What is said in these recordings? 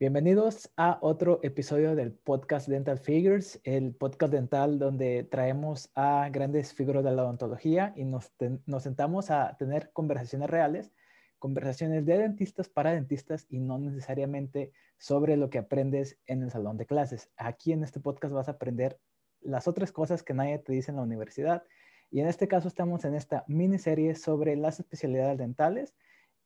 Bienvenidos a otro episodio del podcast Dental Figures, el podcast dental donde traemos a grandes figuras de la odontología y nos, sentamos a tener conversaciones reales, conversaciones de dentistas para dentistas y no necesariamente sobre lo que aprendes en el salón de clases. Aquí en este podcast vas a aprender las otras cosas que nadie te dice en la universidad y en este caso estamos en esta miniserie sobre las especialidades dentales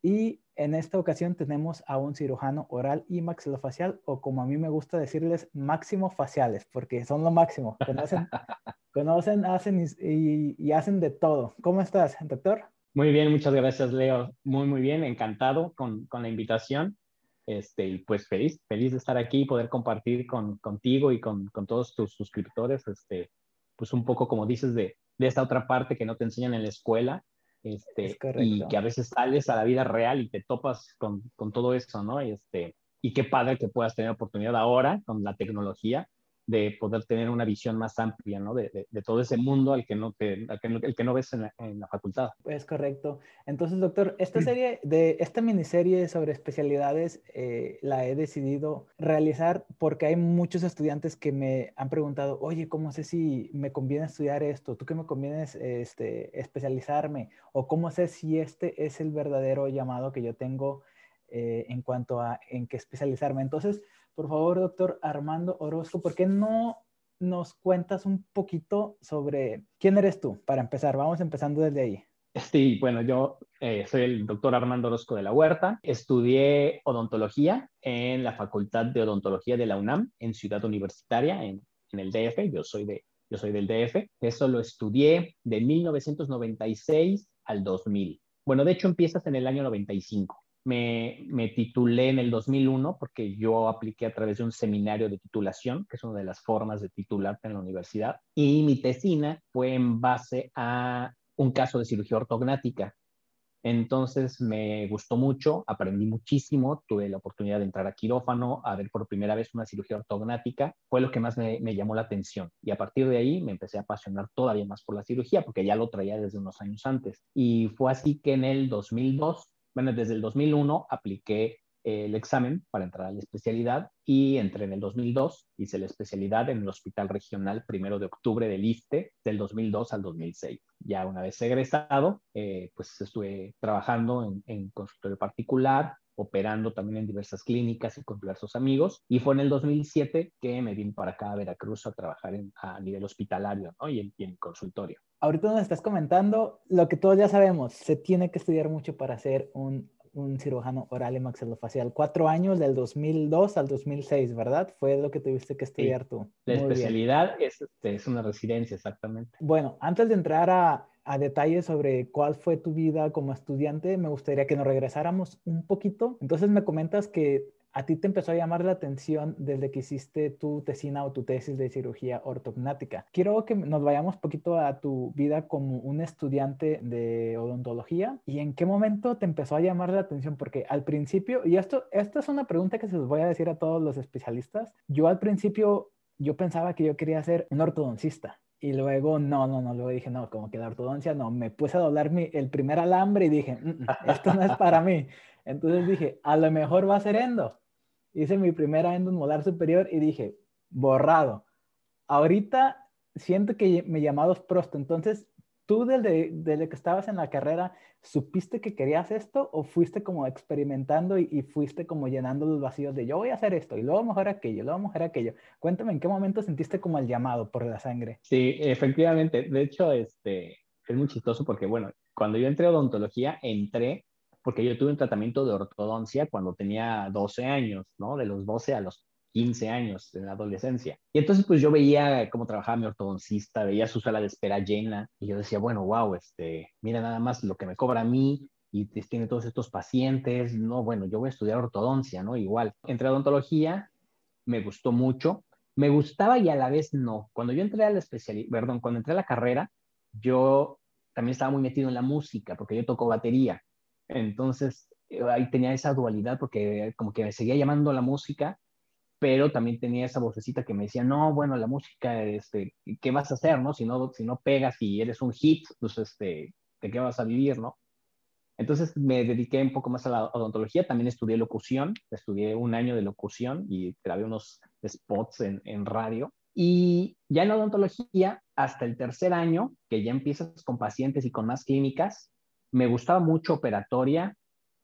y en esta ocasión tenemos a un cirujano oral y maxilofacial, o como a mí me gusta decirles, máximo faciales, porque son lo máximo. Conocen, conocen hacen y, hacen de todo. ¿Cómo estás, doctor? Muy bien, muchas gracias, Leo. Muy, muy bien, encantado con, con la invitación. Este, y pues feliz, feliz de estar aquí y poder compartir con, contigo y con, con, todos tus suscriptores, este, pues un poco como dices de, de esta otra parte que no te enseñan en la escuela este, y que a veces sales a la vida real y te topas con, con todo eso, ¿no? Y, este, y qué padre que puedas tener oportunidad ahora con la tecnología de poder tener una visión más amplia, ¿no? De, de, todo ese mundo al que no, te, al que no, el que no ves en la, en la, facultad. Es correcto. Entonces, doctor, esta serie, de esta miniserie sobre especialidades eh, la he decidido realizar porque hay muchos estudiantes que me han preguntado, oye, ¿cómo sé si me conviene estudiar esto? ¿Tú qué me conviene este, especializarme? ¿O cómo sé si este es el verdadero llamado que yo tengo eh, en cuanto a en qué especializarme? Entonces, por favor, doctor Armando Orozco, ¿por qué no nos cuentas un poquito sobre quién eres tú? Para empezar, vamos empezando desde ahí. Sí, bueno, yo eh, soy el doctor Armando Orozco de la Huerta. Estudié odontología en la Facultad de Odontología de la UNAM, en Ciudad Universitaria, en, en el DF. Yo soy, de, yo soy del DF. Eso lo estudié de 1996 al 2000. Bueno, de hecho empiezas en el año 95 me, titulé en el 2001 porque yo apliqué a través de un seminario de titulación, que es una de las formas de titularte en la universidad, y mi tesina fue en base a un caso de cirugía ortognática. Entonces me gustó mucho, aprendí muchísimo, tuve la oportunidad de entrar a quirófano, a ver por primera vez una cirugía ortognática, fue lo que más me, me llamó la atención. Y a partir de ahí me empecé a apasionar todavía más por la cirugía, porque ya lo traía desde unos años antes. Y fue así que en el 2002 bueno, desde el 2001 apliqué el examen para entrar a la especialidad y entré en el 2002, hice la especialidad en el Hospital Regional primero de octubre del ISTE del 2002 al 2006. Ya una vez egresado, eh, pues estuve trabajando en, consultorio particular, operando también en diversas clínicas y con diversos amigos. Y fue en el 2007 que me vine para acá a Veracruz a trabajar a nivel hospitalario en, y en consultorio. Ahorita nos estás comentando lo que todos ya sabemos, se tiene que estudiar mucho para ser un, un cirujano oral y maxilofacial. Cuatro años del 2002 al 2006, ¿verdad? Fue lo que tuviste que estudiar sí. tú. La Muy especialidad es, este, es una residencia, exactamente. Bueno, antes de entrar a, a detalles sobre cuál fue tu vida como estudiante, me gustaría que nos regresáramos un poquito. Entonces me comentas que a ti te empezó a llamar la atención desde que hiciste tu tesina o tu tesis de cirugía ortognática. Quiero que nos vayamos poquito a tu vida como un estudiante de odontología y en qué momento te empezó a llamar la atención, porque al principio, y esto, esto es una pregunta que se los voy a decir a todos los especialistas, yo al principio yo pensaba que yo quería ser un ortodoncista. Y luego, no, no, no, luego dije, no, como que la ortodoncia, no, me puse a doblar mi, el primer alambre y dije, mm, esto no es para mí. Entonces dije, a lo mejor va a ser endo. Hice mi primera endo molar superior y dije, borrado. Ahorita siento que me llamados prosto. Entonces, ¿tú desde, desde, que estabas en la carrera supiste que querías esto o fuiste como experimentando y, y, fuiste como llenando los vacíos de yo voy a hacer esto y luego mejor aquello, luego mejor aquello? Cuéntame, ¿en qué momento sentiste como el llamado por la sangre? Sí, efectivamente. De hecho, este, es muy chistoso porque, bueno, cuando yo entré a odontología, entré porque yo tuve un tratamiento de ortodoncia cuando tenía 12 años, ¿no? De los 12 a los 15 años en la adolescencia. Y entonces pues yo veía cómo trabajaba mi ortodoncista, veía su sala de espera llena y yo decía, bueno, wow, este, mira nada más lo que me cobra a mí y tiene todos estos pacientes, no, bueno, yo voy a estudiar ortodoncia, ¿no? Igual. Entré a odontología, me gustó mucho, me gustaba y a la vez no. Cuando yo entré a la especialidad, perdón, cuando entré a la carrera, yo también estaba muy metido en la música porque yo toco batería. Entonces, ahí tenía esa dualidad porque como que me seguía llamando la música, pero también tenía esa vocecita que me decía, no, bueno, la música, este, ¿qué vas a hacer, no? Si no, si no pegas y eres un hit, pues, este, ¿de qué vas a vivir, no? Entonces me dediqué un poco más a la odontología, también estudié locución, estudié un año de locución y grabé unos spots en, radio. Y ya en odontología, hasta el tercer año, que ya empiezas con pacientes y con más clínicas, me gustaba mucho operatoria,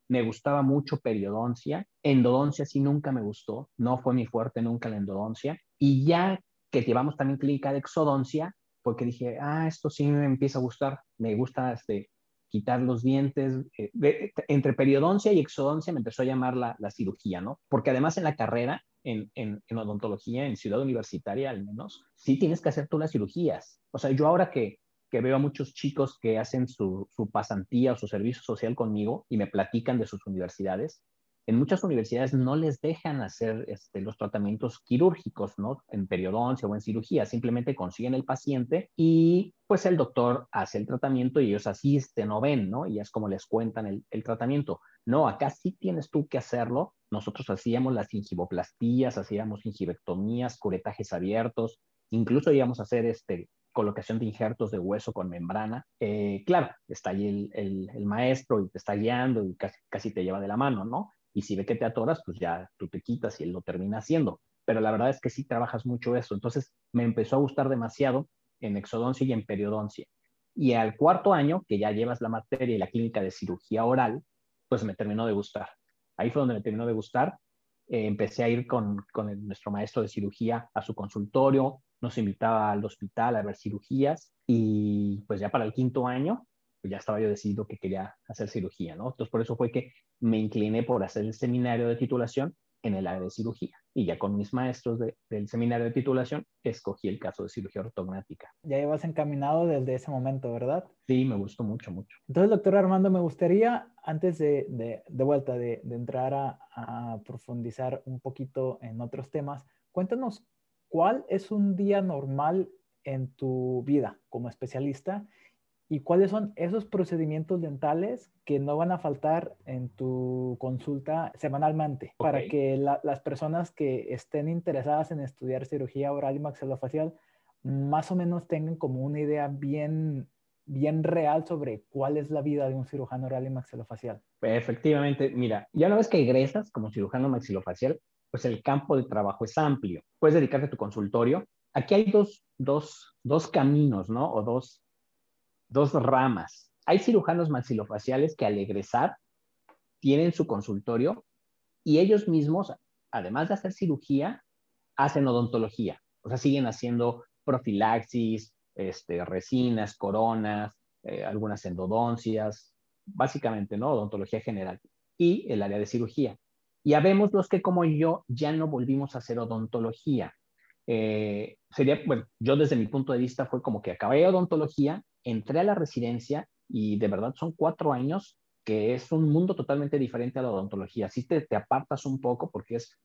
me gustaba mucho periodoncia, endodoncia sí nunca me gustó, no fue mi fuerte nunca la endodoncia. Y ya que llevamos también clínica de exodoncia, porque dije, ah, esto sí me empieza a gustar, me gusta este, quitar los dientes. Eh, entre periodoncia y exodoncia me empezó a llamar la, la cirugía, ¿no? Porque además en la carrera, en, en, en, odontología, en ciudad universitaria al menos, sí tienes que hacer tú las cirugías. O sea, yo ahora que, que veo a muchos chicos que hacen su, pasantía o su servicio social conmigo y me platican de sus universidades, en muchas universidades no les dejan hacer este, los tratamientos quirúrgicos, ¿no? En periodoncia o en cirugía, simplemente consiguen el paciente y pues el doctor hace el tratamiento y ellos asisten o ven, ¿no? Y es como les cuentan el, el tratamiento. No, acá sí tienes tú que hacerlo. Nosotros hacíamos las gingivoplastías, hacíamos gingivectomías, curetajes abiertos, incluso íbamos a hacer este, colocación de injertos de hueso con membrana. Eh, claro, está ahí el, el, maestro y te está guiando y casi, casi te lleva de la mano, ¿no? y si ve que te atoras, pues ya tú te quitas y él lo termina haciendo. Pero la verdad es que sí trabajas mucho eso. Entonces me empezó a gustar demasiado en exodoncia y en periodoncia. Y al cuarto año, que ya llevas la materia y la clínica de cirugía oral, pues me terminó de gustar. Ahí fue donde me terminó de gustar. Eh, empecé a ir con, con nuestro maestro de cirugía a su consultorio, nos invitaba al hospital a ver cirugías y pues ya para el quinto año pues ya estaba yo decidido que quería hacer cirugía, ¿no? Entonces por eso fue que me incliné por hacer el seminario de titulación en el área de cirugía. Y ya con mis maestros del seminario de titulación, escogí el caso de cirugía ortognática. Ya ibas encaminado desde ese momento, ¿verdad? Sí, me gustó mucho, mucho. Entonces, doctor Armando, me gustaría, antes de, de, de vuelta, de, de entrar a, a profundizar un poquito en otros temas, cuéntanos cuál es un día normal en tu vida como especialista y cuáles son esos procedimientos dentales que no van a faltar en tu consulta semanalmente okay. para que la, las personas que estén interesadas en estudiar cirugía oral y maxilofacial más o menos tengan como una idea bien bien real sobre cuál es la vida de un cirujano oral y maxilofacial. Efectivamente, mira, ya una vez que egresas como cirujano maxilofacial, pues el campo de trabajo es amplio. Puedes dedicarte a tu consultorio. Aquí hay dos, dos, dos caminos, ¿no? O dos, dos ramas. Hay cirujanos maxilofaciales que al egresar tienen su consultorio y ellos mismos, además de hacer cirugía, hacen odontología. O sea, siguen haciendo profilaxis, este, resinas, coronas, eh, algunas endodoncias, básicamente, ¿no? Odontología general. Y el área de cirugía. Y habemos los que, como yo, ya no volvimos a hacer odontología. Eh, sería, bueno, yo desde mi punto de vista fue como que acabé odontología entré a la residencia y de verdad son cuatro años que es un mundo totalmente diferente a la odontología. Sí te, te apartas un poco porque es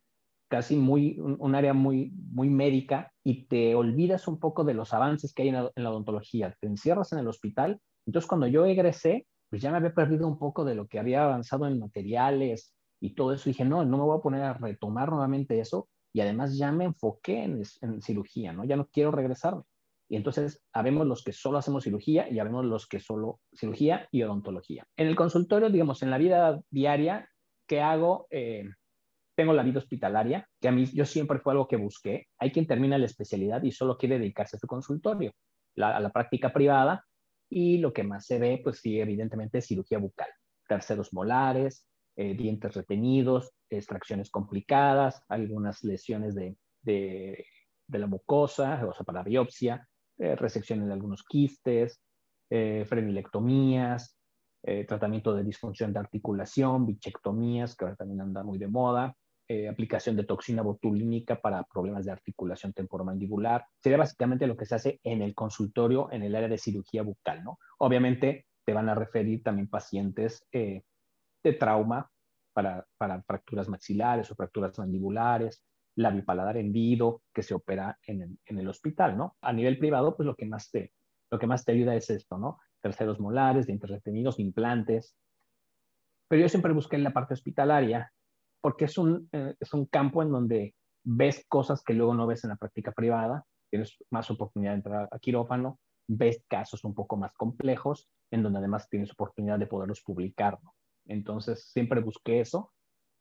casi muy, un, un, área muy, muy médica y te olvidas un poco de los avances que hay en la, en la, odontología. Te encierras en el hospital. Entonces, cuando yo egresé, pues ya me había perdido un poco de lo que había avanzado en materiales y todo eso. Dije, no, no me voy a poner a retomar nuevamente eso. Y además ya me enfoqué en, cirugía, ¿no? Ya no quiero regresarme. Y entonces, habemos los que solo hacemos cirugía y habemos los que solo cirugía y odontología. En el consultorio, digamos, en la vida diaria, ¿qué hago? Eh, tengo la vida hospitalaria, que a mí yo siempre fue algo que busqué. Hay quien termina la especialidad y solo quiere dedicarse a su consultorio, a la práctica privada. Y lo que más se ve, pues sí, evidentemente, es cirugía bucal, terceros molares, eh, dientes retenidos, extracciones complicadas, algunas lesiones de, de, la mucosa, o sea, para biopsia, eh, resecciones de algunos quistes, eh, frenilectomías, tratamiento de disfunción de articulación, bichectomías, que ahora también anda muy de moda, aplicación de toxina botulínica para problemas de articulación temporomandibular. Sería básicamente lo que se hace en el consultorio en el área de cirugía bucal, ¿no? Obviamente te van a referir también pacientes de trauma para, para fracturas maxilares o fracturas mandibulares, la bipaladar hendido que se opera en el, en el, hospital, ¿no? A nivel privado, pues lo que más te, lo que más te ayuda es esto, ¿no? Terceros molares, dientes retenidos, implantes. Pero yo siempre busqué en la parte hospitalaria porque es un, eh, es un campo en donde ves cosas que luego no ves en la práctica privada, tienes más oportunidad de entrar a quirófano, ves casos un poco más complejos, en donde además tienes oportunidad de poderlos publicar. Entonces, siempre busqué eso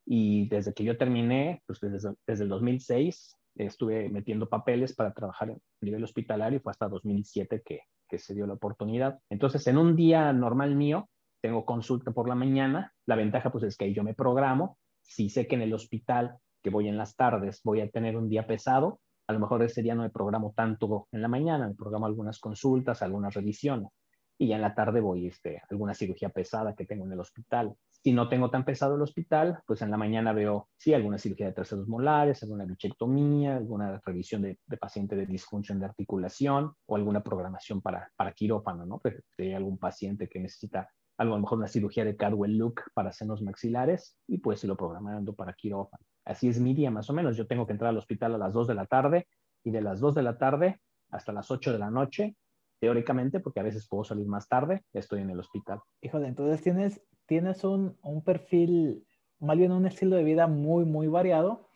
y desde que yo terminé, pues desde, desde el 2006, estuve metiendo papeles para trabajar a nivel hospitalario y fue hasta 2007 que, que se dio la oportunidad. Entonces, en un día normal mío, tengo consulta por la mañana. La ventaja pues es que yo me programo. Si sé que en el hospital que voy en las tardes voy a tener un día pesado, a lo mejor ese día no me programo tanto en la mañana, me programo algunas consultas, algunas revisiones y ya en la tarde voy este, a alguna cirugía pesada que tengo en el hospital. Si no tengo tan pesado el hospital, pues en la mañana veo, sí, alguna cirugía de terceros molares, alguna bichectomía, alguna revisión de, paciente de disfunción de articulación o alguna programación para, para quirófano, ¿no? Pues, si hay algún paciente que necesita algo, a lo mejor una cirugía de Cadwell Look para senos maxilares y pues lo programando para quirófano. Así es mi día más o menos. Yo tengo que entrar al hospital a las 2 de la tarde y de las 2 de la tarde hasta las 8 de la noche, teóricamente, porque a veces puedo salir más tarde, estoy en el hospital. Híjole, entonces tienes, tienes un, un perfil, más bien un estilo de vida muy, muy variado.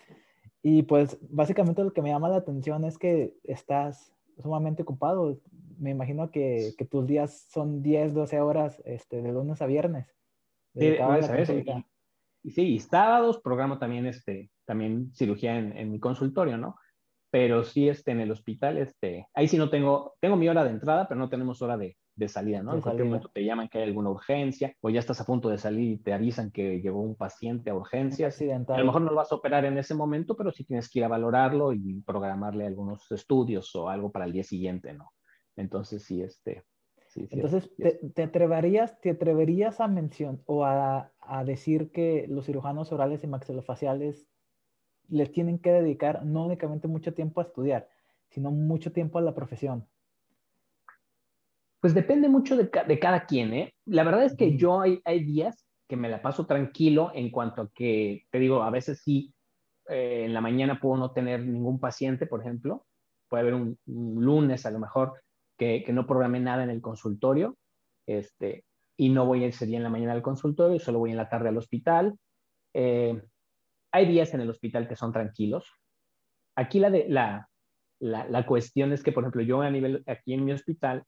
Y pues básicamente lo que me llama la atención es que estás sumamente ocupado. Me imagino que, que tus días son 10, 12 horas este, de lunes a viernes. Sí, y, sí, y sábados programo también, este, también cirugía en, en, mi consultorio, ¿no? Pero sí, este, en el hospital, este, ahí sí no tengo, tengo mi hora de entrada, pero no tenemos hora de, de salida, ¿no? en cualquier momento te llaman que hay alguna urgencia o ya estás a punto de salir y te avisan que llegó un paciente a urgencias. A lo mejor no lo vas a operar en ese momento, pero sí tienes que ir a valorarlo y programarle algunos estudios o algo para el día siguiente, ¿no? Entonces, sí, este... Entonces, te, atreverías, ¿te atreverías a mencionar o a, a decir que los cirujanos orales y maxilofaciales les tienen que dedicar no únicamente mucho tiempo a estudiar, sino mucho tiempo a la profesión? Pues depende mucho de, cada quien, ¿eh? La verdad es que yo hay, días que me la paso tranquilo en cuanto a que, te digo, a veces sí, eh, en la mañana puedo no tener ningún paciente, por ejemplo. Puede haber un, lunes a lo mejor que, no programé nada en el consultorio, este, y no voy ese día en la mañana al consultorio, solo voy en la tarde al hospital. Eh, hay días en el hospital que son tranquilos. Aquí la, de, la, la, la cuestión es que, por ejemplo, yo a nivel, aquí en mi hospital,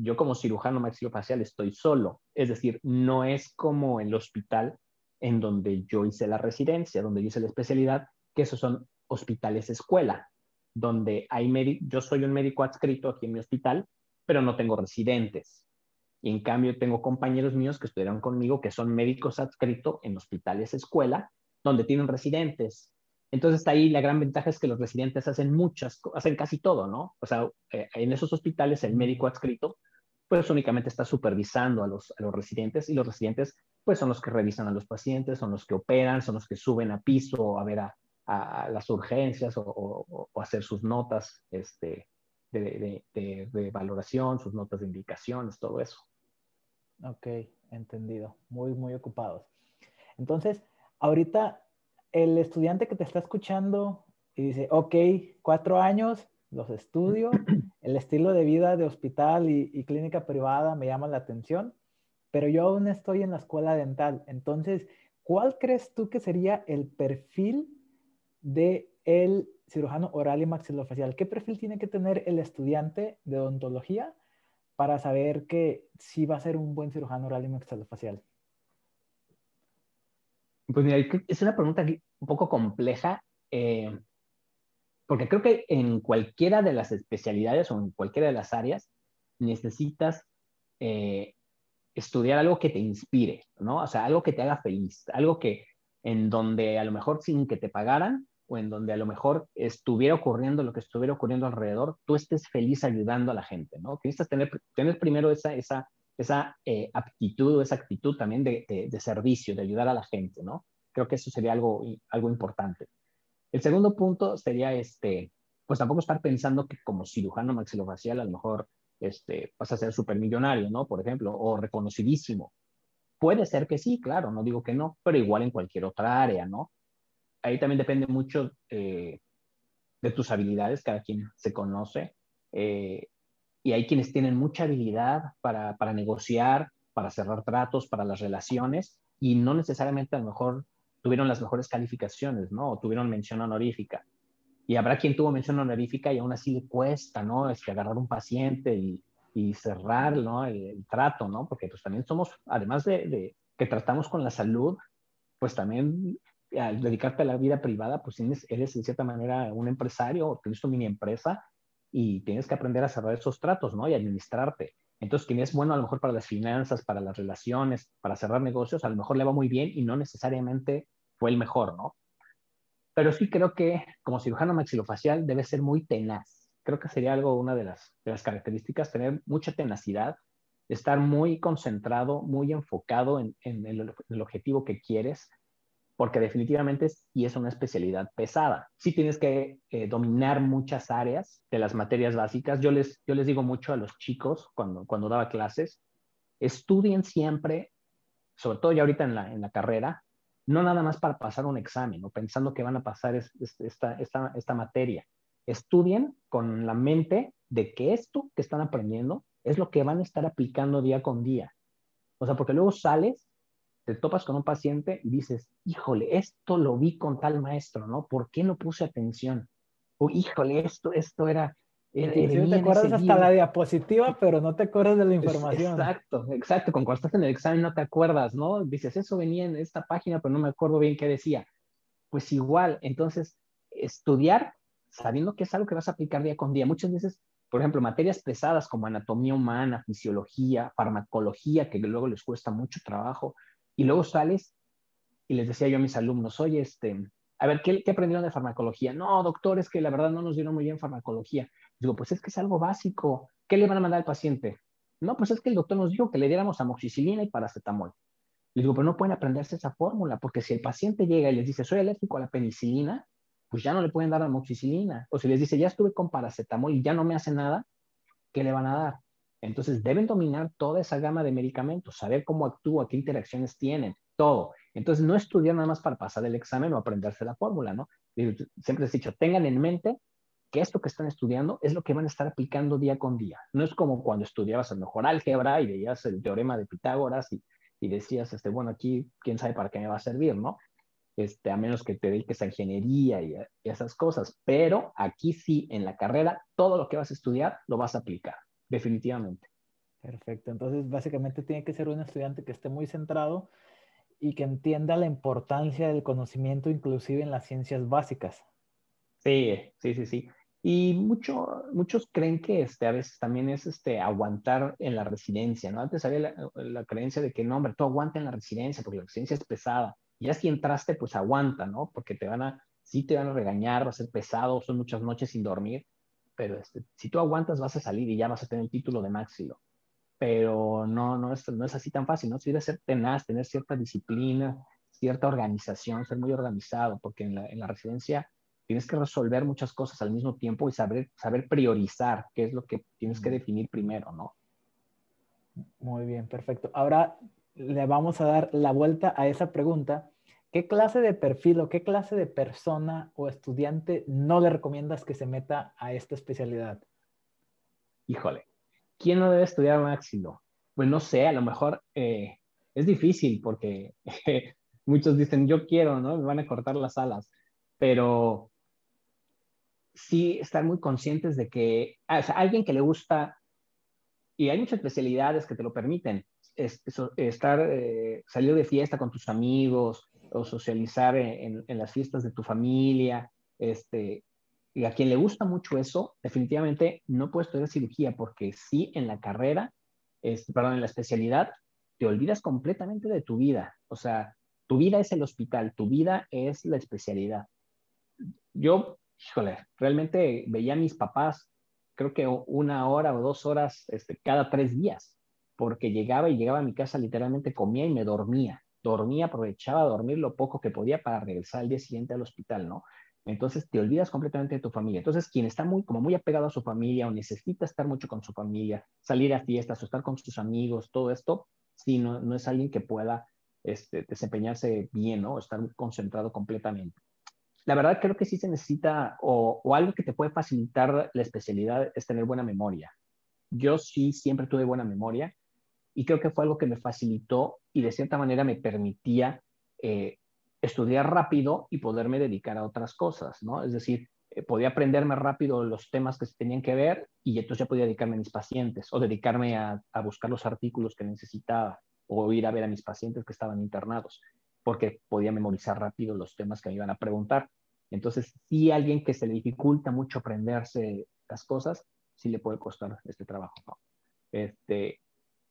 yo como cirujano maxilofacial estoy solo, es decir, no es como el hospital en donde yo hice la residencia, donde yo hice la especialidad, que esos son hospitales escuela, donde hay yo soy un médico adscrito aquí en mi hospital, pero no tengo residentes. Y en cambio tengo compañeros míos que estudiaron conmigo que son médicos adscritos en hospitales escuela, donde tienen residentes. Entonces ahí la gran ventaja es que los residentes hacen muchas, hacen casi todo, ¿no? O sea, eh, en esos hospitales el médico adscrito pues únicamente está supervisando a los, a los residentes y los residentes pues son los que revisan a los pacientes, son los que operan, son los que suben a piso a ver a, a las urgencias o, o, hacer sus notas este, de, de, de, valoración, sus notas de indicaciones, todo eso. Ok, entendido. Muy, muy ocupados. Entonces, ahorita el estudiante que te está escuchando y dice, ok, cuatro años, los estudio, el estilo de vida de hospital y, clínica privada me llama la atención, pero yo aún estoy en la escuela dental. Entonces, ¿cuál crees tú que sería el perfil de el cirujano oral y maxilofacial? ¿Qué perfil tiene que tener el estudiante de odontología para saber que sí va a ser un buen cirujano oral y maxilofacial? Pues mira, es una pregunta un poco compleja, eh, porque creo que en cualquiera de las especialidades o en cualquiera de las áreas necesitas eh, estudiar algo que te inspire, ¿no? O sea, algo que te haga feliz, algo que en donde a lo mejor sin que te pagaran o en donde a lo mejor estuviera ocurriendo lo que estuviera ocurriendo alrededor, tú estés feliz ayudando a la gente, ¿no? Necesitas tener, tener primero esa, esa esa eh, aptitud o esa actitud también de, de, servicio, de ayudar a la gente, ¿no? Creo que eso sería algo, algo importante. El segundo punto sería, este, pues tampoco estar pensando que como cirujano maxilofacial a lo mejor este, vas a ser supermillonario, ¿no? Por ejemplo, o reconocidísimo. Puede ser que sí, claro, no digo que no, pero igual en cualquier otra área, ¿no? Ahí también depende mucho eh, de tus habilidades, cada quien se conoce. Eh, y hay quienes tienen mucha habilidad para, para negociar, para cerrar tratos, para las relaciones, y no necesariamente a lo mejor tuvieron las mejores calificaciones, ¿no? O tuvieron mención honorífica. Y habrá quien tuvo mención honorífica y aún así le cuesta, ¿no? Es que agarrar un paciente y y cerrar, ¿no? El, trato, ¿no? Porque pues también somos, además de, que tratamos con la salud, pues también al dedicarte a la vida privada, pues tienes, eres en cierta manera un empresario o tienes tu mini empresa y tienes que aprender a cerrar esos tratos, ¿no? Y administrarte. Entonces, quien es bueno a lo mejor para las finanzas, para las relaciones, para cerrar negocios, a lo mejor le va muy bien y no necesariamente fue el mejor, ¿no? Pero sí creo que como cirujano maxilofacial debe ser muy tenaz. Creo que sería algo, una de las, características, tener mucha tenacidad, estar muy concentrado, muy enfocado en, en el, objetivo que quieres, porque definitivamente es, y es una especialidad pesada. Sí tienes que eh, dominar muchas áreas de las materias básicas. Yo les, yo les digo mucho a los chicos cuando, cuando daba clases, estudien siempre, sobre todo ya ahorita en la, en la carrera, no nada más para pasar un examen o pensando que van a pasar esta, esta, esta materia. Estudien con la mente de que esto que están aprendiendo es lo que van a estar aplicando día con día. O sea, porque luego sales, te topas con un paciente y dices, híjole, esto lo vi con tal maestro, ¿no? ¿Por qué no puse atención? O híjole, esto, esto era, te acuerdas hasta la diapositiva, pero no te acuerdas de la información. Exacto, exacto. Cuando estás en el examen no te acuerdas, ¿no? Dices, eso venía en esta página, pero no me acuerdo bien qué decía. Pues igual, entonces, estudiar sabiendo que es algo que vas a aplicar día con día. Muchas veces, por ejemplo, materias pesadas como anatomía humana, fisiología, farmacología, que luego les cuesta mucho trabajo, y luego sales y les decía yo a mis alumnos, oye, este, a ver, ¿qué, ¿qué, aprendieron de farmacología? No, doctor, es que la verdad no nos dieron muy bien farmacología. Digo, pues es que es algo básico. ¿Qué le van a mandar al paciente? No, pues es que el doctor nos dijo que le diéramos amoxicilina y paracetamol. Le digo, pero no pueden aprenderse esa fórmula, porque si el paciente llega y les dice, soy alérgico a la penicilina, pues ya no le pueden dar amoxicilina. O si les dice, ya estuve con paracetamol y ya no me hace nada, ¿qué le van a dar? Entonces deben dominar toda esa gama de medicamentos, saber cómo actúa, qué interacciones tienen, todo. Entonces no estudiar nada más para pasar el examen o aprenderse la fórmula, ¿no? Siempre les he dicho, tengan en mente que esto que están estudiando es lo que van a estar aplicando día con día. No es como cuando estudiabas a mejor álgebra y veías el teorema de Pitágoras y, y decías, este, bueno, aquí quién sabe para qué me va a servir, ¿no? Este, a menos que te dediques a ingeniería y, y esas cosas. Pero aquí sí, en la carrera, todo lo que vas a estudiar lo vas a aplicar, definitivamente. Perfecto. Entonces, básicamente tiene que ser un estudiante que esté muy centrado y que entienda la importancia del conocimiento inclusive en las ciencias básicas. Sí, sí, sí, sí. Y mucho, muchos creen que este, a veces también es este, aguantar en la residencia, ¿no? Antes había la, creencia de que no, hombre, tú aguanta en la residencia porque la residencia es pesada. Y ya si entraste, pues aguanta, ¿no? Porque te van a, sí te van a regañar, va a ser pesado, son muchas noches sin dormir, pero este, si tú aguantas vas a salir y ya vas a tener el título de máximo. Pero no, no, es, no es así tan fácil, ¿no? Si debe ser tenaz, tener cierta disciplina, cierta organización, ser muy organizado, porque en la, en la residencia tienes que resolver muchas cosas al mismo tiempo y saber, saber priorizar qué es lo que tienes que definir primero, ¿no? Muy bien, perfecto. Ahora le vamos a dar la vuelta a esa pregunta. ¿Qué clase de perfil o qué clase de persona o estudiante no le recomiendas que se meta a esta especialidad? Híjole, ¿quién no debe estudiar máximo? Pues no sé, a lo mejor eh, es difícil porque muchos dicen, yo quiero, ¿no? Me van a cortar las alas, pero sí estar muy conscientes de que a alguien que le gusta, y hay muchas especialidades que te lo permiten, es, estar, eh, salir de fiesta con tus amigos o socializar en, las fiestas de tu familia, este, y a quien le gusta mucho eso, definitivamente no puedes estudiar cirugía porque sí en la carrera, este, perdón, en la especialidad, te olvidas completamente de tu vida. O sea, tu vida es el hospital, tu vida es la especialidad. Yo híjole, realmente veía a mis papás, creo que una hora o dos horas este, cada tres días, porque llegaba y llegaba a mi casa, literalmente comía y me dormía. Dormía, aprovechaba a dormir lo poco que podía para regresar al día siguiente al hospital, ¿no? Entonces te olvidas completamente de tu familia. Entonces, quien está muy, como muy apegado a su familia o necesita estar mucho con su familia, salir a fiestas o estar con sus amigos, todo esto, sí, no, no es alguien que pueda este, desempeñarse bien, ¿no? Estar concentrado completamente la verdad creo que sí se necesita, o, algo que te puede facilitar la especialidad es tener buena memoria. Yo sí siempre tuve buena memoria y creo que fue algo que me facilitó y de cierta manera me permitía eh, estudiar rápido y poderme dedicar a otras cosas, ¿no? Es decir, eh, podía aprenderme rápido los temas que se tenían que ver y entonces ya podía dedicarme a mis pacientes o dedicarme a, a buscar los artículos que necesitaba o ir a ver a mis pacientes que estaban internados, porque podía memorizar rápido los temas que me iban a preguntar. Entonces, si alguien que se le dificulta mucho aprenderse las cosas, sí le puede costar este trabajo. Este,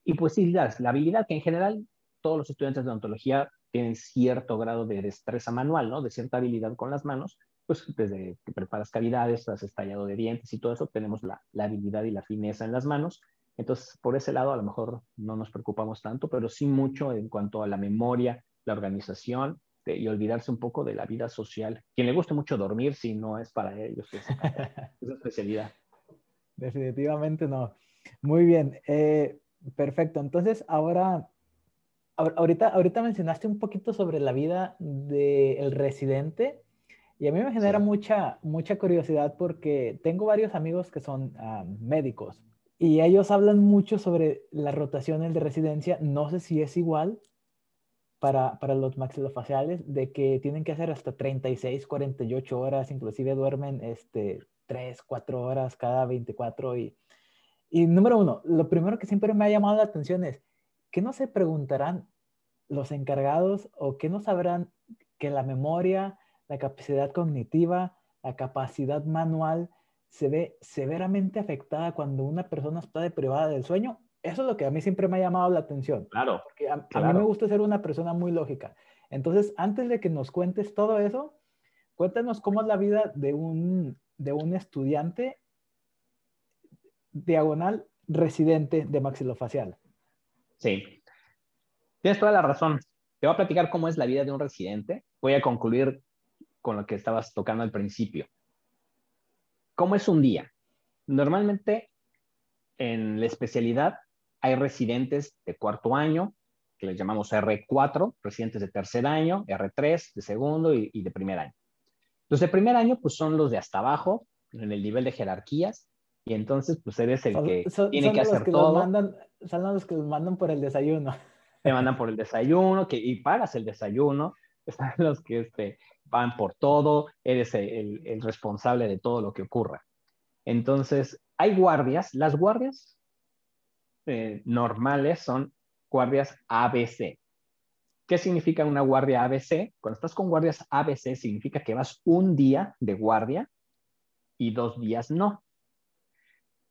y pues sí, la, la habilidad que en general todos los estudiantes de odontología tienen cierto grado de destreza manual, ¿no? De cierta habilidad con las manos, pues desde que preparas cavidades, has estallado de dientes y todo eso, tenemos la, la, habilidad y la fineza en las manos. Entonces, por ese lado, a lo mejor no nos preocupamos tanto, pero sí mucho en cuanto a la memoria, la organización de, y olvidarse un poco de la vida social. Quien le guste mucho dormir, si no es para ellos, es, es especialidad. Definitivamente no. Muy bien, eh, perfecto. Entonces, ahora ahorita, ahorita mencionaste un poquito sobre la vida del residente y a mí me genera mucha, mucha curiosidad porque tengo varios amigos que son ah, médicos y ellos hablan mucho sobre las rotaciones de residencia. No sé si es igual para, para los maxilofaciales, de que tienen que hacer hasta 36, 48 horas, inclusive duermen este, 3, 4 horas cada 24. Y, y número uno, lo primero que siempre me ha llamado la atención es, ¿qué no se preguntarán los encargados o qué no sabrán que la memoria, la capacidad cognitiva, la capacidad manual se ve severamente afectada cuando una persona está deprivada del sueño? Eso es lo que a mí siempre me ha llamado la atención. Claro. Porque a, mí me gusta ser una persona muy lógica. Entonces, antes de que nos cuentes todo eso, cuéntanos cómo es la vida de un, de un estudiante diagonal residente de maxilofacial. Sí, tienes toda la razón. Te voy a platicar cómo es la vida de un residente. Voy a concluir con lo que estabas tocando al principio. ¿Cómo es un día? Normalmente en la especialidad hay residentes de cuarto año, que les llamamos R4, residentes de tercer año, R3 de segundo y, de primer año. Los de primer año, pues son los de hasta abajo, en el nivel de jerarquías, y entonces, pues eres el que tiene que hacer todo. son los que los mandan por el desayuno. Te mandan por el desayuno, que, y pagas el desayuno. Están los que este, van por todo, eres el, el responsable de todo lo que ocurra. Entonces, hay guardias. Las guardias eh, normales son guardias ABC. ¿Qué significa una guardia ABC? Cuando estás con guardias ABC significa que vas un día de guardia y dos días no.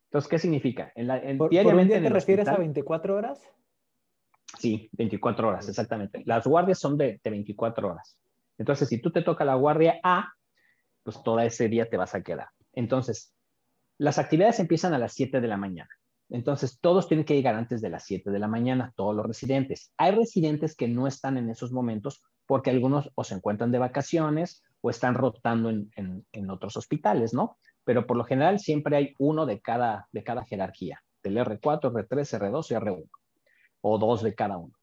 Entonces, ¿qué significa? En la, en, ¿Por, diariamente ¿por un día te refieres a 24 horas? Sí, 24 horas, exactamente. Las guardias son de, de 24 horas. Entonces, si tú te toca la guardia A, pues todo ese día te vas a quedar. Entonces, las actividades empiezan a las 7 de la mañana. Entonces, todos tienen que llegar antes de las 7 de la mañana, todos los residentes. Hay residentes que no están en esos momentos porque algunos o se encuentran de vacaciones o están rotando en, en, otros hospitales, ¿no? Pero por lo general siempre hay uno de cada, de cada jerarquía, del R4, R3, R2 y R1, o dos de cada uno.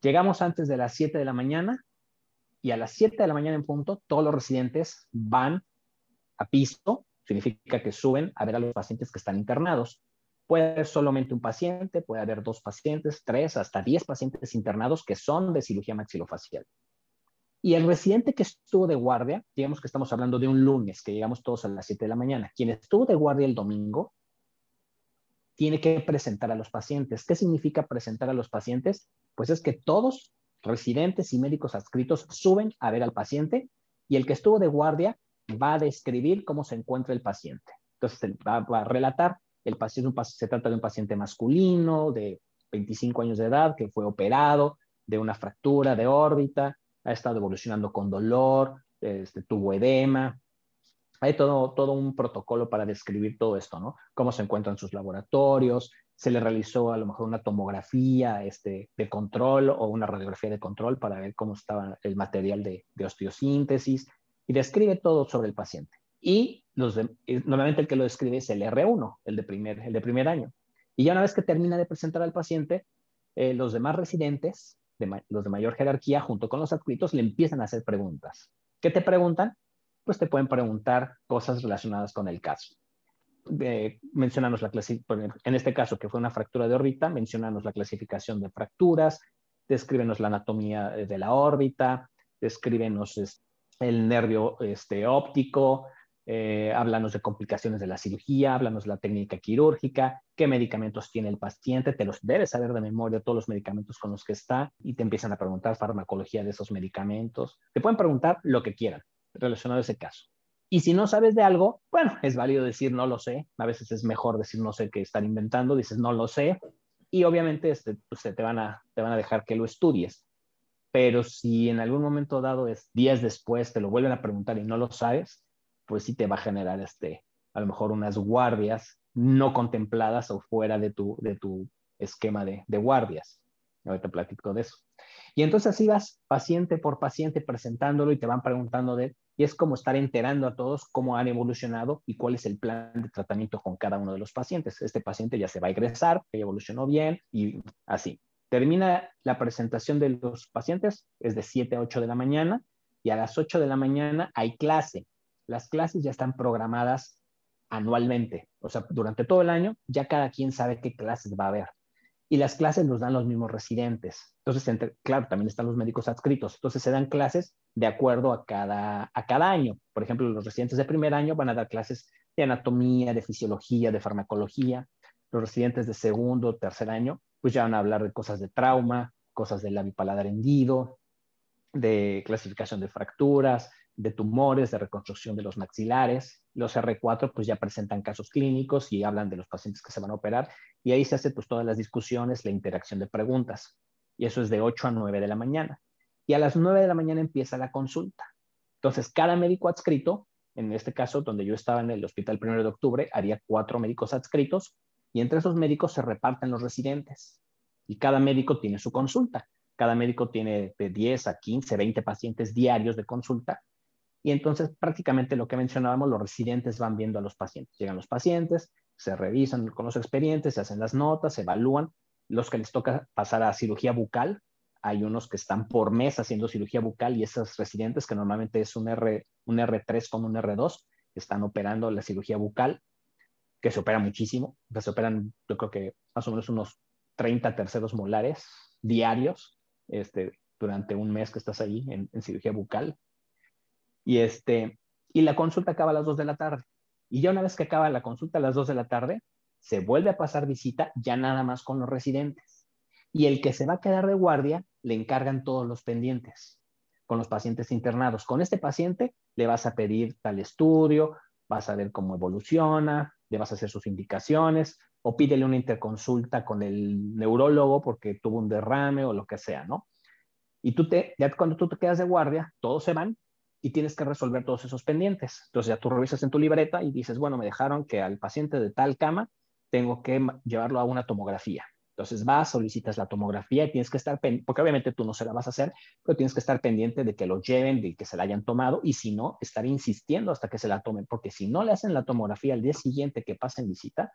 Llegamos antes de las 7 de la mañana y a las 7 de la mañana en punto, todos los residentes van a piso, significa que suben a ver a los pacientes que están internados. Puede haber solamente un paciente, puede haber dos pacientes, tres, hasta diez pacientes internados que son de cirugía maxilofacial. Y el residente que estuvo de guardia, digamos que estamos hablando de un lunes, que llegamos todos a las 7 de la mañana, quien estuvo de guardia el domingo, tiene que presentar a los pacientes. ¿Qué significa presentar a los pacientes? Pues es que todos, residentes y médicos adscritos, suben a ver al paciente y el que estuvo de guardia va a describir cómo se encuentra el paciente. Entonces va, a relatar el paciente, se trata de un paciente masculino de 25 años de edad que fue operado de una fractura de órbita, ha estado evolucionando con dolor, este, tuvo edema. Hay todo, todo un protocolo para describir todo esto, ¿no? Cómo se encuentran sus laboratorios, se le realizó a lo mejor una tomografía este, de control o una radiografía de control para ver cómo estaba el material de, de osteosíntesis y describe todo sobre el paciente. Y los normalmente el que lo describe es el R1, el de primer, el de primer año. Y ya una vez que termina de presentar al paciente, eh, los demás residentes, de los de mayor jerarquía, junto con los adscritos, le empiezan a hacer preguntas. ¿Qué te preguntan? Pues te pueden preguntar cosas relacionadas con el caso. Eh, mencionanos la en este caso que fue una fractura de órbita, mencionanos la clasificación de fracturas, descríbenos la anatomía de la órbita, descríbenos el nervio este, óptico, eh, háblanos de complicaciones de la cirugía, háblanos de la técnica quirúrgica, qué medicamentos tiene el paciente, te los debes saber de memoria todos los medicamentos con los que está y te empiezan a preguntar farmacología de esos medicamentos. Te pueden preguntar lo que quieran relacionado a ese caso. Y si no sabes de algo, bueno, es válido decir no lo sé. A veces es mejor decir no sé qué están inventando, dices no lo sé. Y obviamente este, pues, te, van a, te van a dejar que lo estudies. Pero si en algún momento dado es días después te lo vuelven a preguntar y no lo sabes, pues sí te va a generar este, a lo mejor unas guardias no contempladas o fuera de tu, de tu esquema de, de guardias. Ahorita platico de eso. Y entonces así vas paciente por paciente presentándolo y te van preguntando de, y es como estar enterando a todos cómo han evolucionado y cuál es el plan de tratamiento con cada uno de los pacientes. Este paciente ya se va a egresar, que evolucionó bien y así. Termina la presentación de los pacientes, es de 7 a 8 de la mañana, y a las 8 de la mañana hay clase. Las clases ya están programadas anualmente, o sea, durante todo el año ya cada quien sabe qué clases va a haber. Y las clases los dan los mismos residentes. Entonces, claro, también están los médicos adscritos. Entonces, se dan clases de acuerdo a cada, a cada año. Por ejemplo, los residentes de primer año van a dar clases de anatomía, de fisiología, de farmacología. Los residentes de segundo, tercer año, pues ya van a hablar de cosas de trauma, cosas del labio paladar hendido, de clasificación de fracturas, de tumores, de reconstrucción de los maxilares. Los R4 pues ya presentan casos clínicos y hablan de los pacientes que se van a operar y ahí se hace pues todas las discusiones, la interacción de preguntas. Y eso es de 8 a 9 de la mañana. Y a las 9 de la mañana empieza la consulta. Entonces, cada médico adscrito, en este caso donde yo estaba en el hospital 1 de octubre, haría cuatro médicos adscritos y entre esos médicos se reparten los residentes. Y cada médico tiene su consulta. Cada médico tiene de 10 a 15, 20 pacientes diarios de consulta y entonces prácticamente lo que mencionábamos, los residentes van viendo a los pacientes. Llegan los pacientes, se revisan con los expedientes, se hacen las notas, se evalúan. Los que les toca pasar a cirugía bucal, hay unos que están por mes haciendo cirugía bucal y esos residentes, que normalmente es un, R, un R3 con un R2, están operando la cirugía bucal, que se opera muchísimo. se operan, yo creo que más o menos unos 30 terceros molares diarios este, durante un mes que estás ahí en cirugía bucal. Y, este, y la consulta acaba a las 2 de la tarde. Y ya una vez que acaba la consulta a las 2 de la tarde, se vuelve a pasar visita ya nada más con los residentes. Y el que se va a quedar de guardia, le encargan todos los pendientes con los pacientes internados. Con este paciente le vas a pedir tal estudio, vas a ver cómo evoluciona, le vas a hacer sus indicaciones o pídele una interconsulta con el neurólogo porque tuvo un derrame o lo que sea, ¿no? Y tú te, ya cuando tú te quedas de guardia, todos se van y tienes que resolver todos esos pendientes. Entonces ya tú revisas en tu libreta y dices, bueno, me dejaron que al paciente de tal cama tengo que llevarlo a una tomografía. Entonces vas, solicitas la tomografía y tienes que estar, porque obviamente tú no se la vas a hacer, pero tienes que estar pendiente de que lo lleven, de que se la hayan tomado y si no, estar insistiendo hasta que se la tomen, porque si no le hacen la tomografía al día siguiente que pasen visita,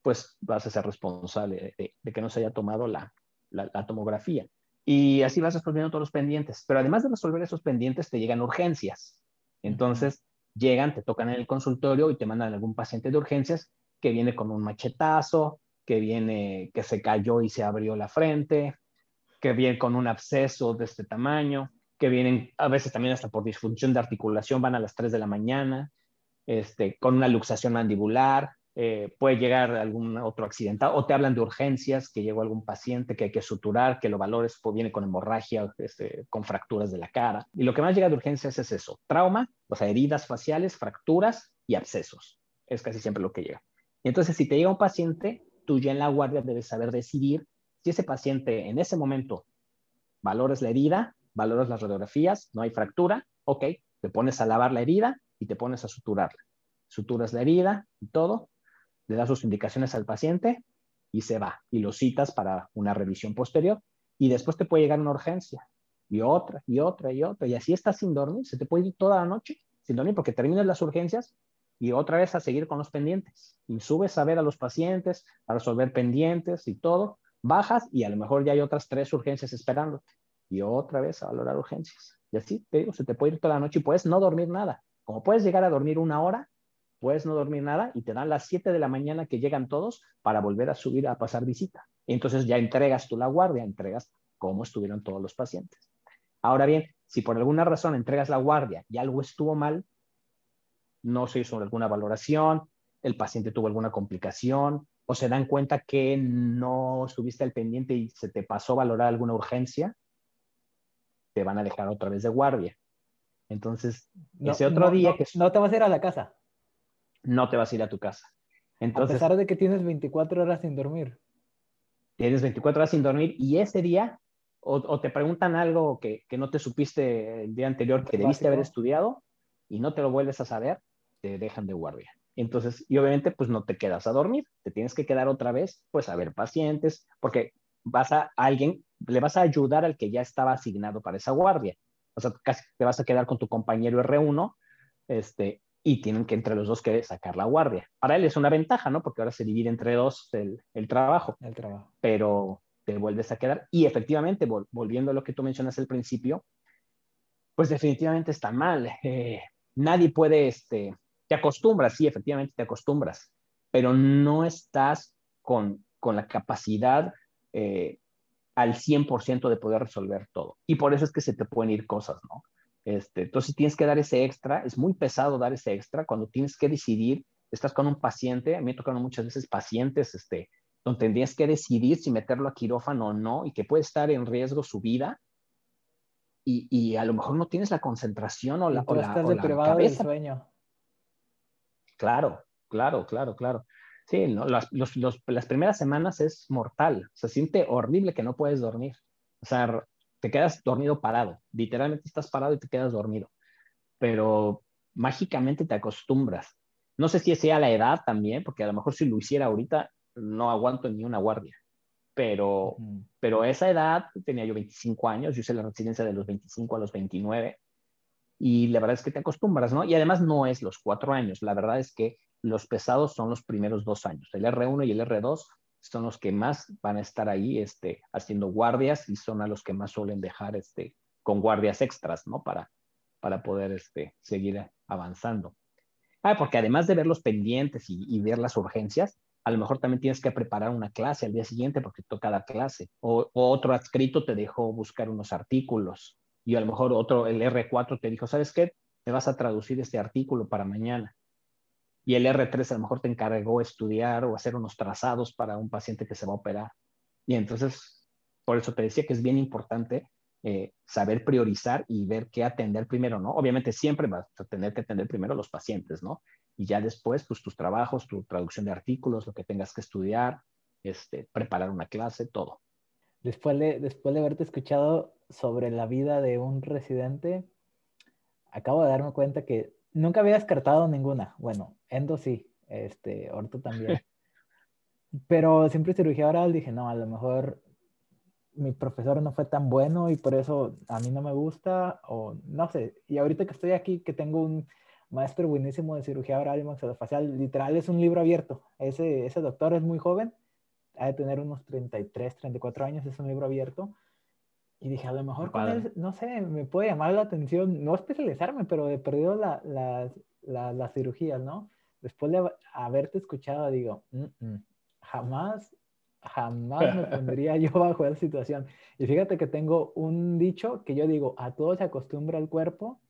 pues vas a ser responsable de, que no se haya tomado la, la tomografía. Y así vas resolviendo todos los pendientes. Pero además de resolver esos pendientes, te llegan urgencias. Entonces, llegan, te tocan en el consultorio y te mandan algún paciente de urgencias que viene con un machetazo, que viene, que se cayó y se abrió la frente, que viene con un absceso de este tamaño, que vienen a veces también hasta por disfunción de articulación, van a las 3 de la mañana, este, con una luxación mandibular, eh, puede llegar algún otro accidentado, o te hablan de urgencias, que llegó algún paciente que hay que suturar, que lo valores, pues viene con hemorragia, este, con fracturas de la cara. Y lo que más llega de urgencias es eso, trauma, o sea, heridas faciales, fracturas y abscesos. Es casi siempre lo que llega. Y entonces, si te llega un paciente, tú ya en la guardia debes saber decidir si ese paciente en ese momento valores la herida, valores las radiografías, no hay fractura, ok, te pones a lavar la herida y te pones a suturarla. Suturas la herida y todo, le das sus indicaciones al paciente y se va y lo citas para una revisión posterior y después te puede llegar una urgencia y otra y otra y otra y así estás sin dormir, se te puede ir toda la noche sin dormir porque terminas las urgencias y otra vez a seguir con los pendientes y subes a ver a los pacientes, a resolver pendientes y todo, bajas y a lo mejor ya hay otras tres urgencias esperándote y otra vez a valorar urgencias. Y así te digo, se te puede ir toda la noche y puedes no dormir nada. Como puedes llegar a dormir una hora, puedes no dormir nada y te dan las 7 de la mañana que llegan todos para volver a subir a pasar visita. Entonces ya entregas tú la guardia, entregas cómo estuvieron todos los pacientes. Ahora bien, si por alguna razón entregas la guardia y algo estuvo mal, no se hizo alguna valoración, el paciente tuvo alguna complicación, o se dan cuenta que no estuviste al pendiente y se te pasó valorar alguna urgencia, te van a dejar otra vez de guardia. Entonces, ese otro día que... No te vas a ir a la casa. No te vas a ir a tu casa. Entonces, a pesar de que tienes 24 horas sin dormir. Tienes 24 horas sin dormir y ese día, o, te preguntan algo que, no te supiste el día anterior que debiste haber estudiado y no te lo vuelves a saber, te dejan de guardia. Entonces, y obviamente, pues no te quedas a dormir, te tienes que quedar otra vez, pues a ver pacientes, porque vas a, alguien, le vas a ayudar al que ya estaba asignado para esa guardia. O sea, casi te vas a quedar con tu compañero R1, este, y tienen que entre los dos que sacar la guardia. Para él es una ventaja, ¿no? Porque ahora se divide entre dos el, el trabajo. El trabajo. Pero te vuelves a quedar. Y efectivamente, volviendo a lo que tú mencionas al principio, pues definitivamente está mal. Eh, nadie puede, este, te acostumbras, sí, efectivamente te acostumbras, pero no estás con, con la capacidad eh, al 100% de poder resolver todo. Y por eso es que se te pueden ir cosas, ¿no? Este, entonces tienes que dar ese extra, es muy pesado dar ese extra cuando tienes que decidir, estás con un paciente, a mí me tocan muchas veces pacientes, este, donde tendrías que decidir si meterlo a quirófano o no y que puede estar en riesgo su vida y, y a lo mejor no tienes la concentración o la, o la, o la cabeza. sueño. Claro, claro, claro, claro. Sí, las, las primeras semanas es mortal. Se siente horrible que no puedes dormir. O sea, te quedas dormido parado. Literalmente estás parado y te quedas dormido. Pero mágicamente te acostumbras. No sé si sea la edad también, porque a lo mejor si lo hiciera ahorita no aguanto ni una guardia. Pero, pero esa edad, tenía yo 25 años, yo hice la residencia de los 25 a los 29 y la verdad es que te acostumbras, ¿no? Y además no es los cuatro años, la verdad es que los pesados son los primeros dos años, el R1 y el R2 son los que más van a estar ahí este, haciendo guardias y son a los que más suelen dejar este, con guardias extras, ¿no? Para, para poder este, seguir avanzando. Ah, porque además de ver los pendientes y, ver las urgencias, a lo mejor también tienes que preparar una clase al día siguiente porque toca la clase. O, o, otro adscrito te dejó buscar unos artículos y a lo mejor otro, el R4 te dijo, ¿sabes qué? Me vas a traducir este artículo para mañana. Y el R3 a lo mejor te encargó estudiar o hacer unos trazados para un paciente que se va a operar. Y entonces, por eso te decía que es bien importante eh, saber priorizar y ver qué atender primero, ¿no? Obviamente siempre vas a tener que atender primero los pacientes, ¿no? Y ya después, pues tus trabajos, tu traducción de artículos, lo que tengas que estudiar, este, preparar una clase, todo. Después de, después de haberte escuchado sobre la vida de un residente, acabo de darme cuenta que nunca había descartado ninguna. Bueno, endo sí, este, orto también. Pero siempre cirugía oral dije, no, a lo mejor mi profesor no fue tan bueno y por eso a mí no me gusta o no sé. Y ahorita que estoy aquí, que tengo un maestro buenísimo de cirugía oral y maxilofacial, literal es un libro abierto. Ese, ese doctor es muy joven ha de tener unos 33, 34 años, es un libro abierto. Y dije, a lo mejor con él, no sé, me puede llamar la atención, no especializarme, pero he perdido la, las, las cirugías, ¿no? Después de haberte escuchado, digo, jamás, jamás me pondría yo bajo esa situación. Y fíjate que tengo un dicho que yo digo, a todo se acostumbra el cuerpo,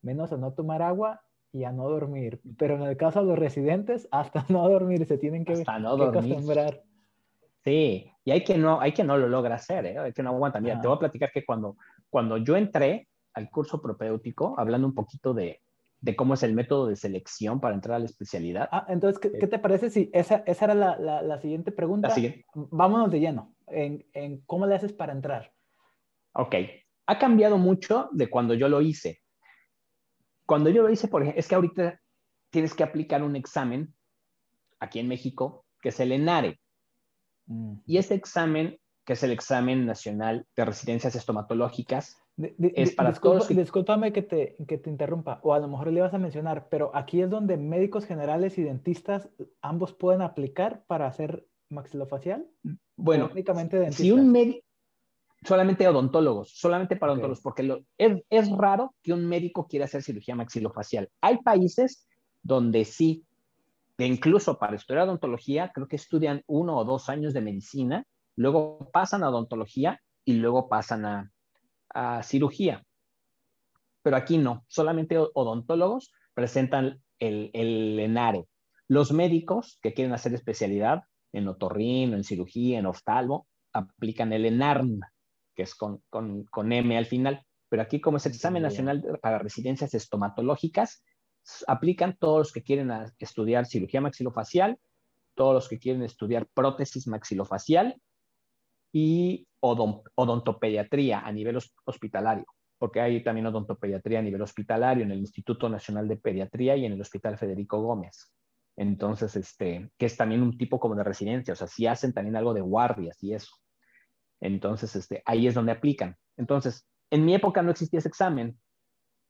menos a no tomar agua y a no dormir. Pero en el caso de los residentes, hasta no dormir se tienen que, no que acostumbrar. Sí, y hay que no, hay que no lo logra hacer, ¿eh? hay que no aguanta. Mira, te voy a platicar que cuando, cuando yo entré al curso propéutico, hablando un poquito de, de cómo es el método de selección para entrar a la especialidad. Ah, entonces, ¿qué, ¿qué te parece si esa, esa era la, la, la, siguiente pregunta? Vámonos de lleno, en, en, cómo le haces para entrar. Ok, ha cambiado mucho de cuando yo lo hice. Cuando yo lo hice, por ejemplo, es que ahorita tienes que aplicar un examen aquí en México, que es el ENARE. Y ese examen, que es el examen nacional de residencias estomatológicas, es para todos. Discúlpame que te, que te interrumpa, o a lo mejor le vas a mencionar, pero aquí es donde médicos generales y dentistas ambos pueden aplicar para hacer maxilofacial. Bueno, únicamente si un médico, solamente odontólogos, solamente para odontólogos, porque lo, es, es, raro que un médico quiera hacer cirugía maxilofacial. Hay países donde sí, incluso para estudiar odontología, creo que estudian uno o dos años de medicina, luego pasan a odontología y luego pasan a, cirugía. Pero aquí no, solamente odontólogos presentan el, el ENARE. Los médicos que quieren hacer especialidad en otorrino, en cirugía, en oftalmo, aplican el ENARM, que es con, con, con M al final. Pero aquí, como es el examen nacional para residencias estomatológicas, aplican todos los que quieren estudiar cirugía maxilofacial, todos los que quieren estudiar prótesis maxilofacial y odontopediatría a nivel hospitalario, porque hay también odontopediatría a nivel hospitalario en el Instituto Nacional de Pediatría y en el Hospital Federico Gómez. Entonces, este, que es también un tipo como de residencia, o sea, si hacen también algo de guardias y eso. Entonces, este, ahí es donde aplican. Entonces, en mi época no existía ese examen.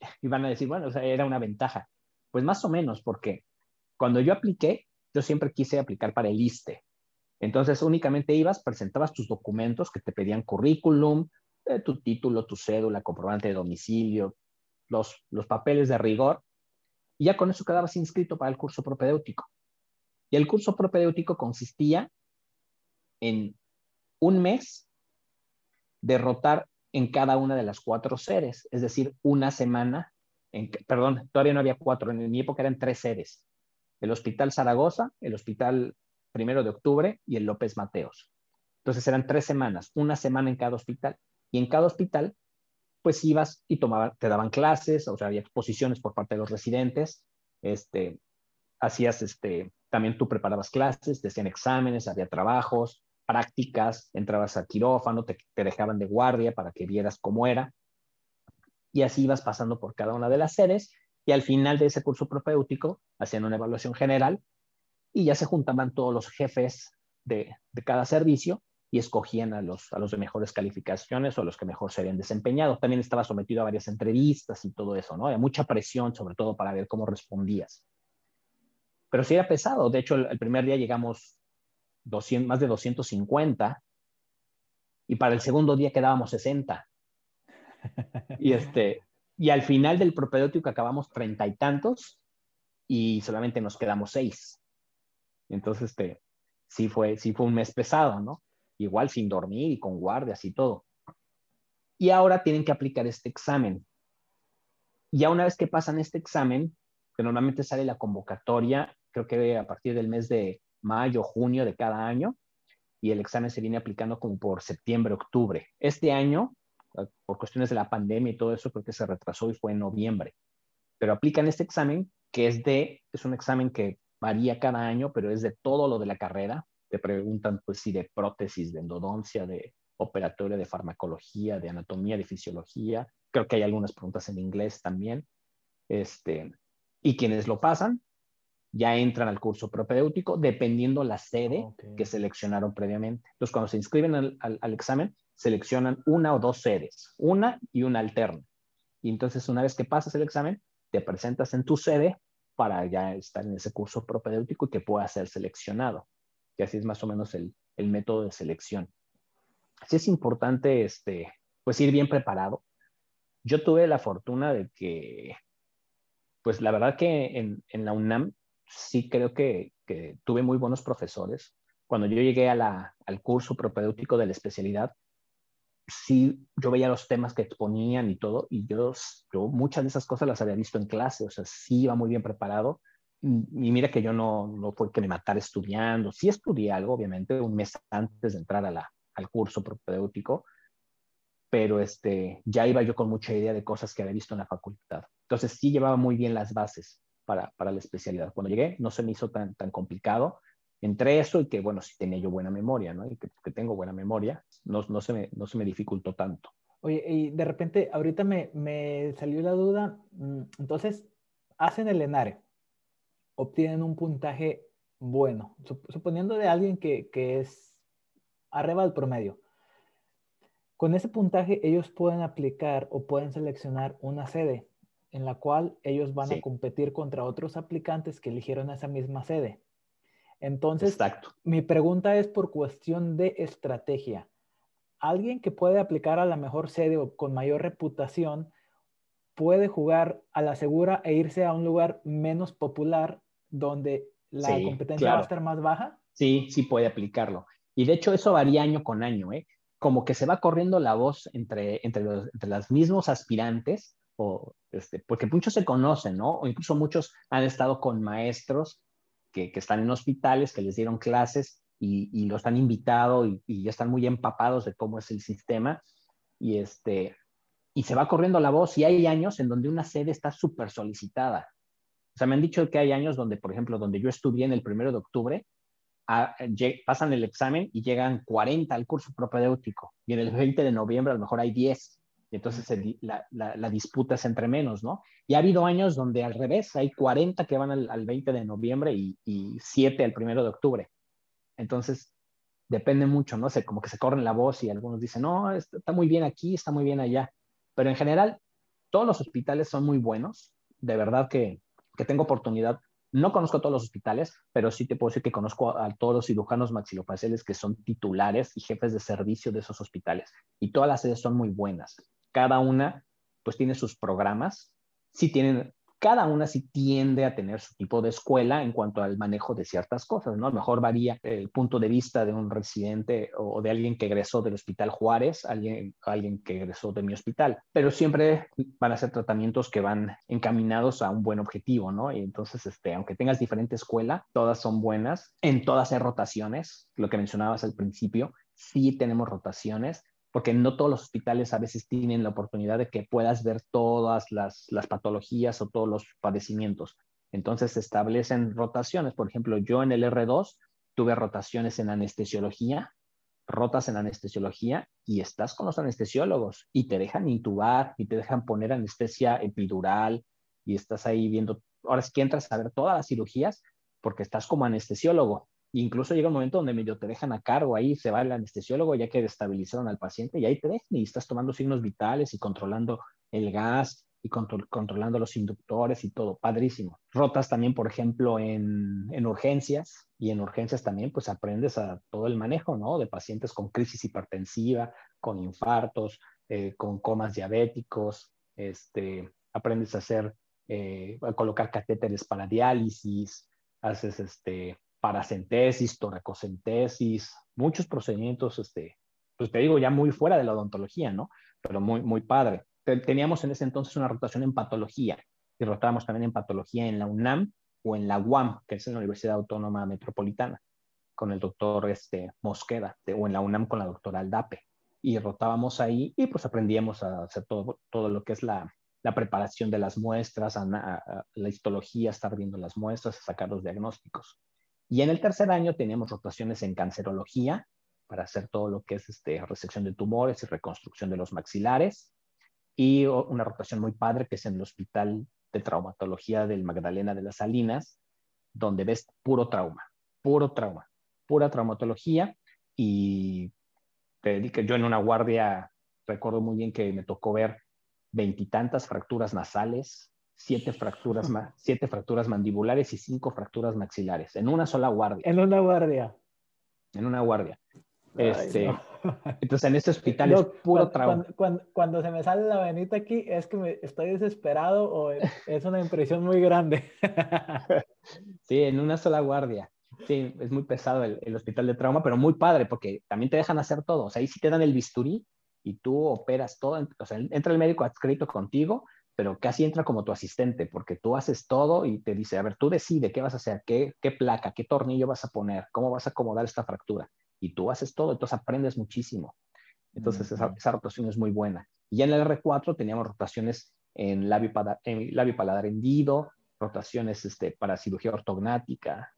Y van a decir, bueno, o sea, era una ventaja. Pues más o menos, porque cuando yo apliqué, yo siempre quise aplicar para el ISTE. Entonces, únicamente ibas, presentabas tus documentos que te pedían currículum, eh, tu título, tu cédula, comprobante de domicilio, los, los papeles de rigor, y ya con eso quedabas inscrito para el curso propedéutico. Y el curso propedéutico consistía en un mes derrotar en cada una de las cuatro sedes, es decir, una semana, en, perdón, todavía no había cuatro, en mi época eran tres sedes, el Hospital Zaragoza, el Hospital Primero de Octubre y el López Mateos. Entonces eran tres semanas, una semana en cada hospital, y en cada hospital, pues ibas y tomaban, te daban clases, o sea, había exposiciones por parte de los residentes, este, hacías, este, también tú preparabas clases, te hacían exámenes, había trabajos, prácticas, entrabas al quirófano, te, dejaban de guardia para que vieras cómo era. Y así ibas pasando por cada una de las sedes y al final de ese curso propéutico hacían una evaluación general y ya se juntaban todos los jefes de, cada servicio y escogían a los, a los de mejores calificaciones o a los que mejor se habían desempeñado. También estaba sometido a varias entrevistas y todo eso, ¿no? Había mucha presión, sobre todo para ver cómo respondías. Pero sí era pesado. De hecho, el primer día llegamos más de 250 y para el segundo día quedábamos 60. Y, este, y al final del propedéutico acabamos treinta y tantos y solamente nos quedamos seis. Entonces, este, sí, fue, sí fue un mes pesado, ¿no? Igual sin dormir y con guardias y todo. Y ahora tienen que aplicar este examen. Ya una vez que pasan este examen, que normalmente sale la convocatoria, creo que a partir del mes de mayo, junio de cada año, y el examen se viene aplicando como por septiembre, octubre. Este año, por cuestiones de la pandemia y todo eso, creo que se retrasó y fue en noviembre. Pero aplican este examen que es de, es un examen que varía cada año, pero es de todo lo de la carrera. Te preguntan, pues, si de prótesis, de endodoncia, de operatoria, de farmacología, de anatomía, de fisiología. Creo que hay algunas preguntas en inglés también. Este, y quienes lo pasan, ya entran al curso propedéutico dependiendo la sede que seleccionaron previamente. Entonces, cuando se inscriben al, al, examen, seleccionan una o dos sedes, una y una alterna. Y entonces, una vez que pasas el examen, te presentas en tu sede para ya estar en ese curso propedéutico y que pueda ser seleccionado. Y así es más o menos el, el método de selección. Así es importante, este, pues, ir bien preparado. Yo tuve la fortuna de que, pues, la verdad que en, la UNAM sí creo que, tuve muy buenos profesores. Cuando yo llegué al curso propedéutico de la especialidad, sí, yo veía los temas que exponían y todo, y yo, yo muchas de esas cosas las había visto en clase, o sea, sí iba muy bien preparado. Y mira que yo no, no fue que me matara estudiando, sí estudié algo, obviamente, un mes antes de entrar a la, al curso propedéutico, pero este, ya iba yo con mucha idea de cosas que había visto en la facultad. Entonces sí llevaba muy bien las bases para, para, la especialidad. Cuando llegué no se me hizo tan, tan complicado. Entre eso y que, bueno, si tenía yo buena memoria, ¿no? Y que, que tengo buena memoria, no, no, se me, no se me dificultó tanto. Oye, y de repente, ahorita me, me salió la duda, mm, entonces, hacen el ENARE, obtienen un puntaje bueno, suponiendo de alguien que, que es arriba del promedio. Con ese puntaje ellos pueden aplicar o pueden seleccionar una sede en la cual ellos van a competir contra otros aplicantes que eligieron esa misma sede. Entonces, mi pregunta es por cuestión de estrategia. Alguien que puede aplicar a la mejor sede o con mayor reputación puede jugar a la segura e irse a un lugar menos popular donde la competencia va a estar más baja. Sí, sí puede aplicarlo. Y de hecho eso varía año con año, ¿eh? Como que se va corriendo la voz entre, entre, los, entre los mismos aspirantes o este, porque muchos se conocen, ¿no? O incluso muchos han estado con maestros que, están en hospitales, que les dieron clases y, y los han invitado y, ya están muy empapados de cómo es el sistema y, este, y se va corriendo la voz y hay años en donde una sede está súper solicitada. O sea, me han dicho que hay años donde, por ejemplo, donde yo estudié en el primero de octubre, a, pasan el examen y llegan 40 al curso propedéutico y en el 20 de noviembre a lo mejor hay 10 y entonces la, disputa es entre menos, ¿no? Y ha habido años donde al revés, hay 40 que van al, al 20 de noviembre y, y 7 al 1 de octubre. Entonces, depende mucho, ¿no? sé, como que se corren la voz y algunos dicen, no, está muy bien aquí, está muy bien allá. Pero en general, todos los hospitales son muy buenos. De verdad que, que tengo oportunidad. No conozco todos los hospitales, pero sí te puedo decir que conozco a, a todos los cirujanos maxilofaciales que son titulares y jefes de servicio de esos hospitales. Y todas las sedes son muy buenas. Cada una, pues, tiene sus programas. Sí tienen cada una sí tiende a tener su tipo de escuela en cuanto al manejo de ciertas cosas, ¿no? A lo mejor varía el punto de vista de un residente o de alguien que egresó del Hospital Juárez, alguien, alguien que egresó de mi hospital, pero siempre van a ser tratamientos que van encaminados a un buen objetivo, ¿no? Entonces, este, aunque tengas diferente escuela, todas son buenas, en todas hay rotaciones, lo que mencionabas al principio, sí tenemos rotaciones, porque no todos los hospitales a veces tienen la oportunidad de que puedas ver todas las, patologías o todos los padecimientos. Entonces se establecen rotaciones. Por ejemplo, yo en el R2 tuve rotaciones en anestesiología, rotas en anestesiología y estás con los anestesiólogos y te dejan intubar y te dejan poner anestesia epidural y estás ahí viendo, ahora es que entras a ver todas las cirugías porque estás como anestesiólogo incluso llega un momento donde medio te dejan a cargo, ahí se va el anestesiólogo ya que estabilizaron al paciente y ahí te dejan y estás tomando signos vitales y controlando el gas y control, controlando los inductores y todo, padrísimo. Rotas también, por ejemplo, en, en, urgencias y en urgencias también pues aprendes a todo el manejo, ¿no? De pacientes con crisis hipertensiva, con infartos, eh, con comas diabéticos, este, aprendes a hacer, eh, a colocar catéteres para diálisis, haces este, paracentesis, toracocentesis, muchos procedimientos, este, pues te digo, ya muy fuera de la odontología, ¿no? Pero muy, muy padre. Teníamos en ese entonces una rotación en patología y rotábamos también en patología en la UNAM o en la UAM, que es la Universidad Autónoma Metropolitana, con el doctor este, Mosqueda, o en la UNAM con la doctora Aldape. Y rotábamos ahí y pues aprendíamos a hacer todo, todo lo que es la, preparación de las muestras, a la histología, estar viendo las muestras, sacar los diagnósticos. Y en el tercer año teníamos rotaciones en cancerología para hacer todo lo que es este, resección de tumores y reconstrucción de los maxilares. Y una rotación muy padre que es en el Hospital de Traumatología del Magdalena de las Salinas, donde ves puro trauma, puro trauma, pura traumatología. Y te dedico, yo en una guardia recuerdo muy bien que me tocó ver veintitantas fracturas nasales, siete fracturas, siete fracturas mandibulares y cinco fracturas maxilares en una sola guardia. En una guardia. En una guardia. Ay, este, no. Entonces, en este hospital es puro trauma. Cuando, cuando, cuando, se me sale la venita aquí, es que me, estoy desesperado o es una impresión muy grande. sí, en una sola guardia. Sí, es muy pesado el, el, hospital de trauma, pero muy padre porque también te dejan hacer todo. O sea, ahí sí te dan el bisturí y tú operas todo. O sea, entra el médico adscrito contigo, pero casi entra como tu asistente, porque tú haces todo y te dice, a ver, tú decide qué vas a hacer, qué, qué placa, qué tornillo vas a poner, cómo vas a acomodar esta fractura. Y tú haces todo, entonces aprendes muchísimo. Entonces, esa, esa, rotación es muy buena. Y en el R4 teníamos rotaciones en labio, en labio paladar hendido, rotaciones este, para cirugía ortognática,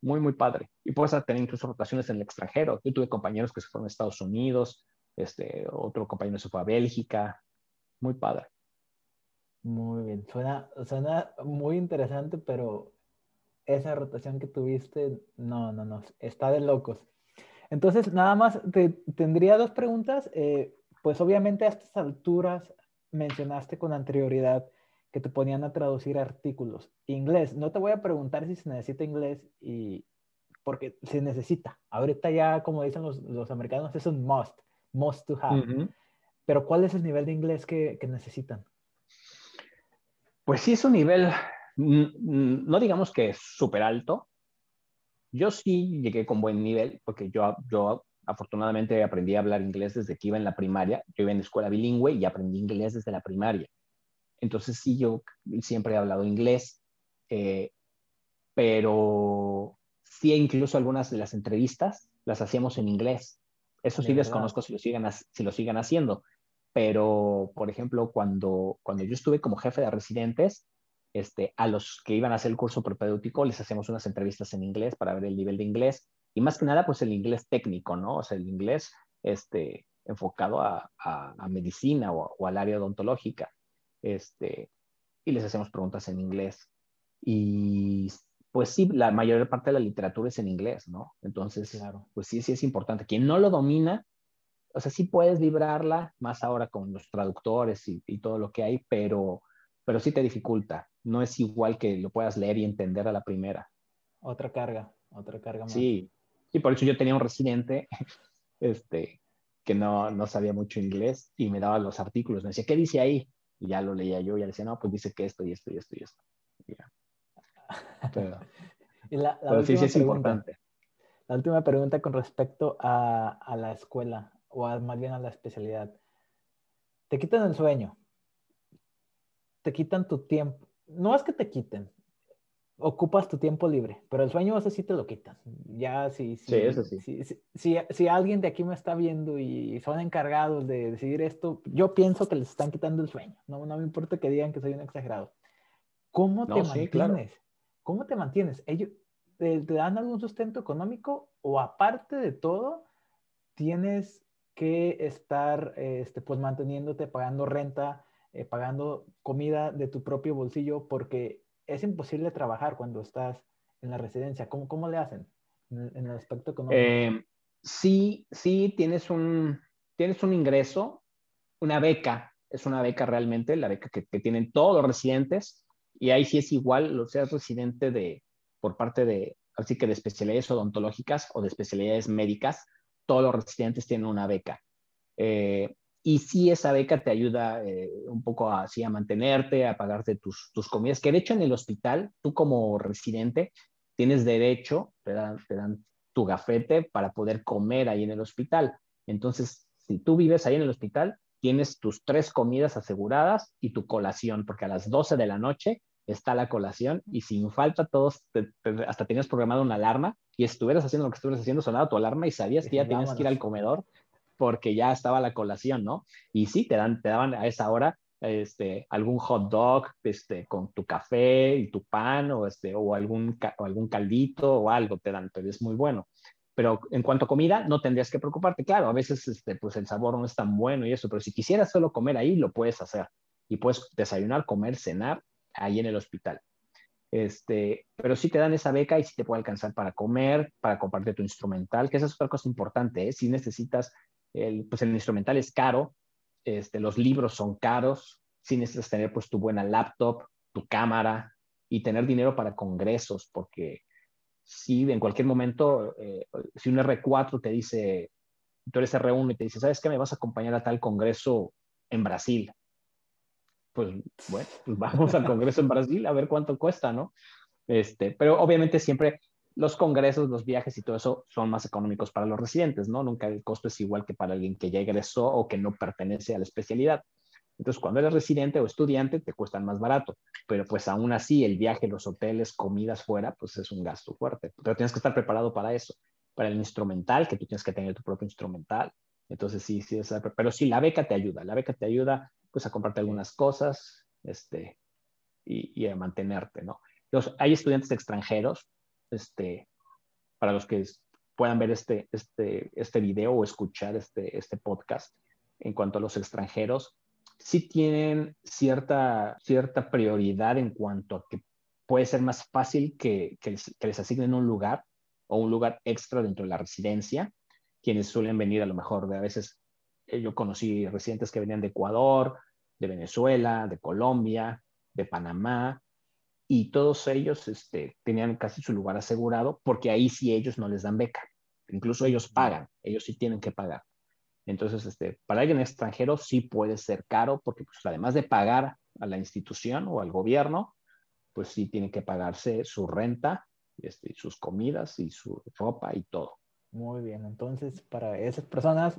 muy, muy padre. Y puedes tener incluso rotaciones en el extranjero. Yo tuve compañeros que se fueron a Estados Unidos, este, otro compañero se fue a Bélgica, muy padre. Muy bien, suena, suena muy interesante, pero esa rotación que tuviste, no, no, no, está de locos. Entonces, nada más, te, tendría dos preguntas. Eh, pues obviamente a estas alturas mencionaste con anterioridad que te ponían a traducir artículos. Inglés, no te voy a preguntar si se necesita inglés y porque se necesita. Ahorita ya, como dicen los, los americanos, es un must, must to have. Uh -huh. Pero ¿cuál es el nivel de inglés que, que necesitan? Pues sí, es un nivel, no digamos que es súper alto. Yo sí llegué con buen nivel, porque yo, yo afortunadamente aprendí a hablar inglés desde que iba en la primaria. Yo iba en la escuela bilingüe y aprendí inglés desde la primaria. entonces sí, yo siempre he hablado inglés, eh, pero sí, incluso algunas de las entrevistas las hacíamos en inglés. Eso sí desconozco si lo, sigan, si lo sigan haciendo, pero, por ejemplo, cuando, cuando yo estuve como jefe de residentes, este, a los que iban a hacer el curso propedéutico les hacíamos unas entrevistas en inglés para ver el nivel de inglés y más que nada pues el inglés técnico, ¿no? O sea, el inglés este, enfocado a, a, medicina o, o, al área odontológica. Este, y les hacemos preguntas en inglés. Y pues sí, la mayor parte de la literatura es en inglés, ¿no? Entonces, claro. pues sí, sí es importante. Quien no lo domina, o sea, sí puedes vibrarla, más ahora con los traductores y, y todo lo que hay, pero, pero sí te dificulta no es igual que lo puedas leer y entender a la primera. Otra carga, otra carga más. Sí, y por eso yo tenía un residente este, que no, no sabía mucho inglés y me daba los artículos, me decía, ¿qué dice ahí? Y ya lo leía yo y ya decía, no, pues dice que esto y esto y esto y esto. Pero, la, sí, sí es importante. La última pregunta con respecto a, a la escuela, o más bien a la especialidad. Te quitan el sueño, te quitan tu tiempo, no es que te quiten, ocupas tu tiempo libre, pero el sueño ese sí te lo quitan. Ya si, sí, eso sí. Si, si, alguien de aquí me está viendo y son encargados de decidir esto, yo pienso que les están quitando el sueño. No, no me importa que digan que soy un exagerado. ¿Cómo te mantienes? ¿Cómo te mantienes? ¿Ellos te, dan algún sustento económico o aparte de todo tienes que estar este, pues manteniéndote, pagando renta, eh, pagando comida de tu propio bolsillo porque es imposible trabajar cuando estás en la residencia. ¿Cómo, cómo le hacen en, el aspecto económico? Eh, sí, sí, tienes un, tienes un ingreso, una beca, es una beca realmente, la beca que, que tienen todos los residentes, y ahí sí es igual, lo seas residente de, por parte de, así que de especialidades odontológicas o de especialidades médicas, todos los residentes tienen una beca. Eh, y sí esa beca te ayuda eh, un poco así a mantenerte, a pagarte tus, tus, comidas, que de hecho en el hospital, tú como residente, tienes derecho, te dan, te dan tu gafete para poder comer ahí en el hospital. Entonces, si tú vives ahí en el hospital, tienes tus tres comidas aseguradas y tu colación, porque a las 12 de la noche está la colación y sin falta todos, hasta tenías programado una alarma y estuvieras haciendo lo que estuvieras haciendo, sonaba tu alarma y sabías que ya tenías que ir al comedor porque ya estaba la colación, ¿no? Y sí, te, dan, te daban a esa hora este, algún hot dog este, con tu café y tu pan o, este, o, algún, o algún caldito o algo te dan, pero es muy bueno. Pero en cuanto a comida, no tendrías que preocuparte. Claro, a veces este, pues el sabor no es tan bueno y eso, pero si quisieras solo comer ahí, lo puedes hacer. Y puedes desayunar, comer, cenar ahí en el hospital. Este, pero sí te dan esa beca y sí te puede alcanzar para comer, para compartir tu instrumental, que esa es otra cosa importante. ¿eh? Si necesitas el, pues el instrumental es caro, este, los libros son caros, si necesitas tener pues tu buena laptop, tu cámara y tener dinero para congresos, porque si en cualquier momento, eh, si un R4 te dice, tú eres R1 y te dice, ¿sabes qué? Me vas a acompañar a tal congreso en Brasil. Pues bueno, pues vamos al congreso en Brasil a ver cuánto cuesta, ¿no? Este, pero obviamente siempre los congresos, los viajes y todo eso son más económicos para los residentes, ¿no? Nunca el costo es igual que para alguien que ya egresó o que no pertenece a la especialidad. Entonces, cuando eres residente o estudiante, te cuestan más barato, pero pues aún así el viaje, los hoteles, comidas fuera, pues es un gasto fuerte. Pero tienes que estar preparado para eso, para el instrumental, que tú tienes que tener tu propio instrumental. Entonces, sí, sí, pero sí, la beca te ayuda, la beca te ayuda pues a comprarte algunas cosas este, y, y a mantenerte, ¿no? Los, hay estudiantes extranjeros este, para los que puedan ver este, este, este video o escuchar este, este podcast en cuanto a los extranjeros, sí tienen cierta, cierta prioridad en cuanto a que puede ser más fácil que, que, les, asignen un lugar o un lugar extra dentro de la residencia, quienes suelen venir a lo mejor de a veces, yo conocí residentes que venían de Ecuador, de Venezuela, de Colombia, de Panamá, y todos ellos este, tenían casi su lugar asegurado porque ahí sí ellos no les dan beca. Incluso ellos pagan, ellos sí tienen que pagar. Entonces, este, para alguien extranjero sí puede ser caro porque pues, además de pagar a la institución o al gobierno, pues sí tiene que pagarse su renta, este, sus comidas y su ropa y todo. Muy bien, entonces para esas personas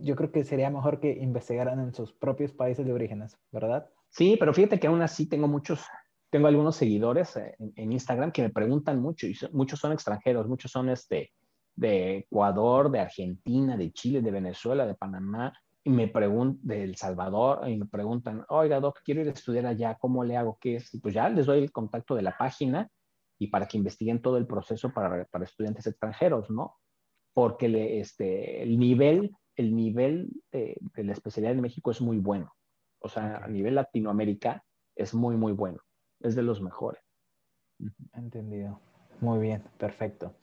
yo creo que sería mejor que investigaran en sus propios países de orígenes, ¿verdad? Sí, pero fíjate que aún así tengo muchos, tengo algunos seguidores eh, en, Instagram que me preguntan mucho y muchos son extranjeros, muchos son este, de Ecuador, de Argentina, de Chile, de Venezuela, de Panamá, y me preguntan, de El Salvador, y me preguntan, oiga, Doc, quiero ir a estudiar allá, ¿cómo le hago? ¿Qué es? Y pues ya les doy el contacto de la página y para que investiguen todo el proceso para, para estudiantes extranjeros, ¿no? Porque le, este, el nivel, el nivel de, de, la especialidad en México es muy bueno. O sea, a nivel Latinoamérica es muy, muy bueno. Es de los mejores. Entendido. Muy bien, perfecto.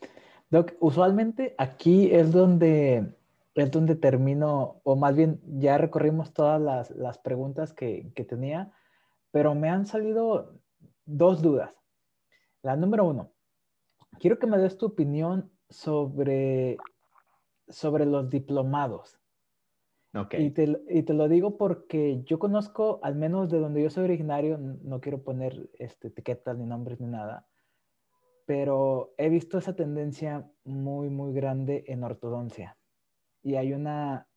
Doc, usualmente aquí es donde, es donde termino, o más bien ya recorrimos todas las, las preguntas que, que tenía, pero me han salido dos dudas. La número uno, quiero que me des tu opinión sobre, sobre los diplomados. Okay. Y, te, y, te, lo digo porque yo conozco, al menos de donde yo soy originario, no quiero poner este, etiquetas ni nombres ni nada, pero he visto esa tendencia muy, muy grande en ortodoncia. Y hay una,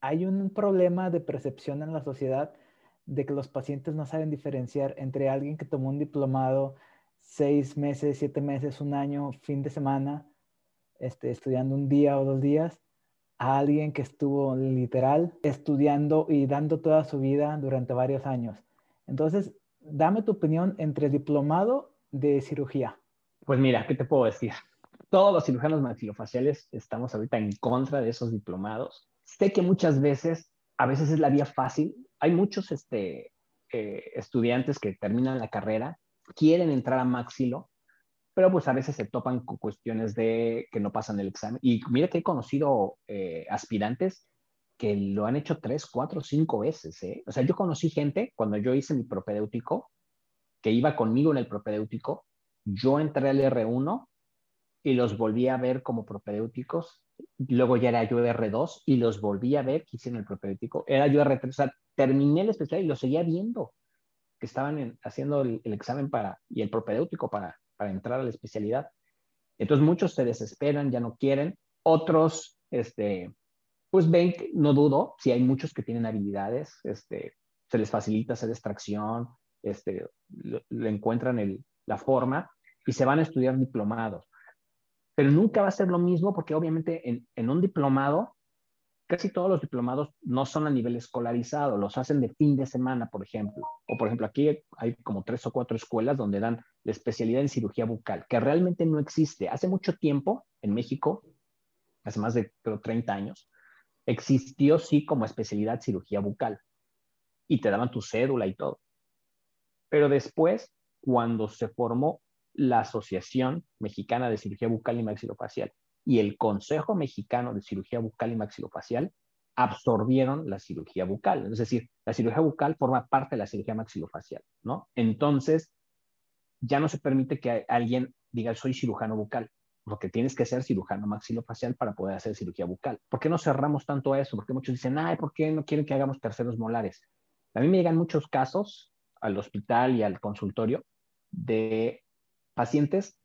hay un problema de percepción en la sociedad de que los pacientes no saben diferenciar entre alguien que tomó un diplomado seis meses, siete meses, un año, fin de semana, este, estudiando un día o dos días, a alguien que estuvo literal estudiando y dando toda su vida durante varios años. Entonces, dame tu opinión entre diplomado de cirugía. Pues mira, ¿qué te puedo decir? Todos los cirujanos maxilofaciales estamos ahorita en contra de esos diplomados. Sé que muchas veces, a veces es la vía fácil. Hay muchos este, eh, estudiantes que terminan la carrera, quieren entrar a maxilo, pero pues a veces se topan con cuestiones de que no pasan el examen. Y mira que he conocido eh, aspirantes que lo han hecho tres, cuatro, cinco veces. ¿eh? O sea, yo conocí gente cuando yo hice mi propedéutico, que iba conmigo en el propedéutico, yo entré al R1 y los volví a ver como propedéuticos. Luego ya era yo R2 y los volví a ver que hicieron el propedéutico. Era yo R3. O sea, terminé el especial y los seguía viendo que estaban haciendo el, examen para, y el propedéutico para, para entrar a la especialidad. Entonces muchos se desesperan, ya no quieren. Otros, este, pues ven, no dudo, si hay muchos que tienen habilidades, este, se les facilita hacer extracción, este, le encuentran el, la forma y se van a estudiar diplomados. Pero nunca va a ser lo mismo porque obviamente en, en un diplomado, casi todos los diplomados no son a nivel escolarizado, los hacen de fin de semana, por ejemplo. O por ejemplo, aquí hay como tres o cuatro escuelas donde dan la especialidad en cirugía bucal, que realmente no existe. Hace mucho tiempo en México, hace más de creo, 30 años, existió sí como especialidad cirugía bucal y te daban tu cédula y todo. Pero después cuando se formó la Asociación Mexicana de Cirugía Bucal y Maxilofacial y el Consejo Mexicano de Cirugía Bucal y Maxilofacial absorbieron la cirugía bucal. Es decir, la cirugía bucal forma parte de la cirugía maxilofacial, ¿no? Entonces, ya no se permite que alguien diga, soy cirujano bucal, porque tienes que ser cirujano maxilofacial para poder hacer cirugía bucal. ¿Por qué no cerramos tanto a eso? Porque muchos dicen, ay, ¿por qué no quieren que hagamos terceros molares? A mí me llegan muchos casos al hospital y al consultorio de pacientes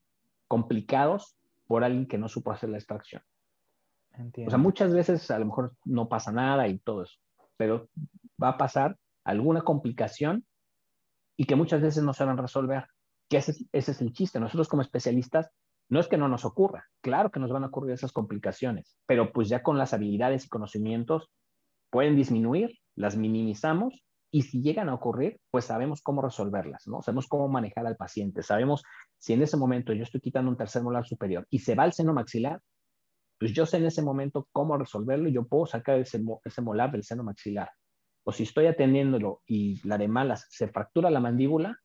complicados por alguien que no supo hacer la extracción. O sea, muchas veces a lo mejor no pasa nada y todo eso, pero va a pasar alguna complicación y que muchas veces no saben resolver. Que ese, es el chiste. Nosotros como especialistas, no es que no nos ocurra, claro que nos van a ocurrir esas complicaciones, pero pues ya con las habilidades y conocimientos pueden disminuir, las minimizamos y si llegan a ocurrir, pues sabemos cómo resolverlas, ¿no? Sabemos cómo manejar al paciente, sabemos si en ese momento yo estoy quitando un tercer molar superior y se va al seno maxilar, pues yo sé en ese momento cómo resolverlo y yo puedo sacar ese, ese molar del seno maxilar. O si estoy atendiéndolo y la de malas se fractura la mandíbula,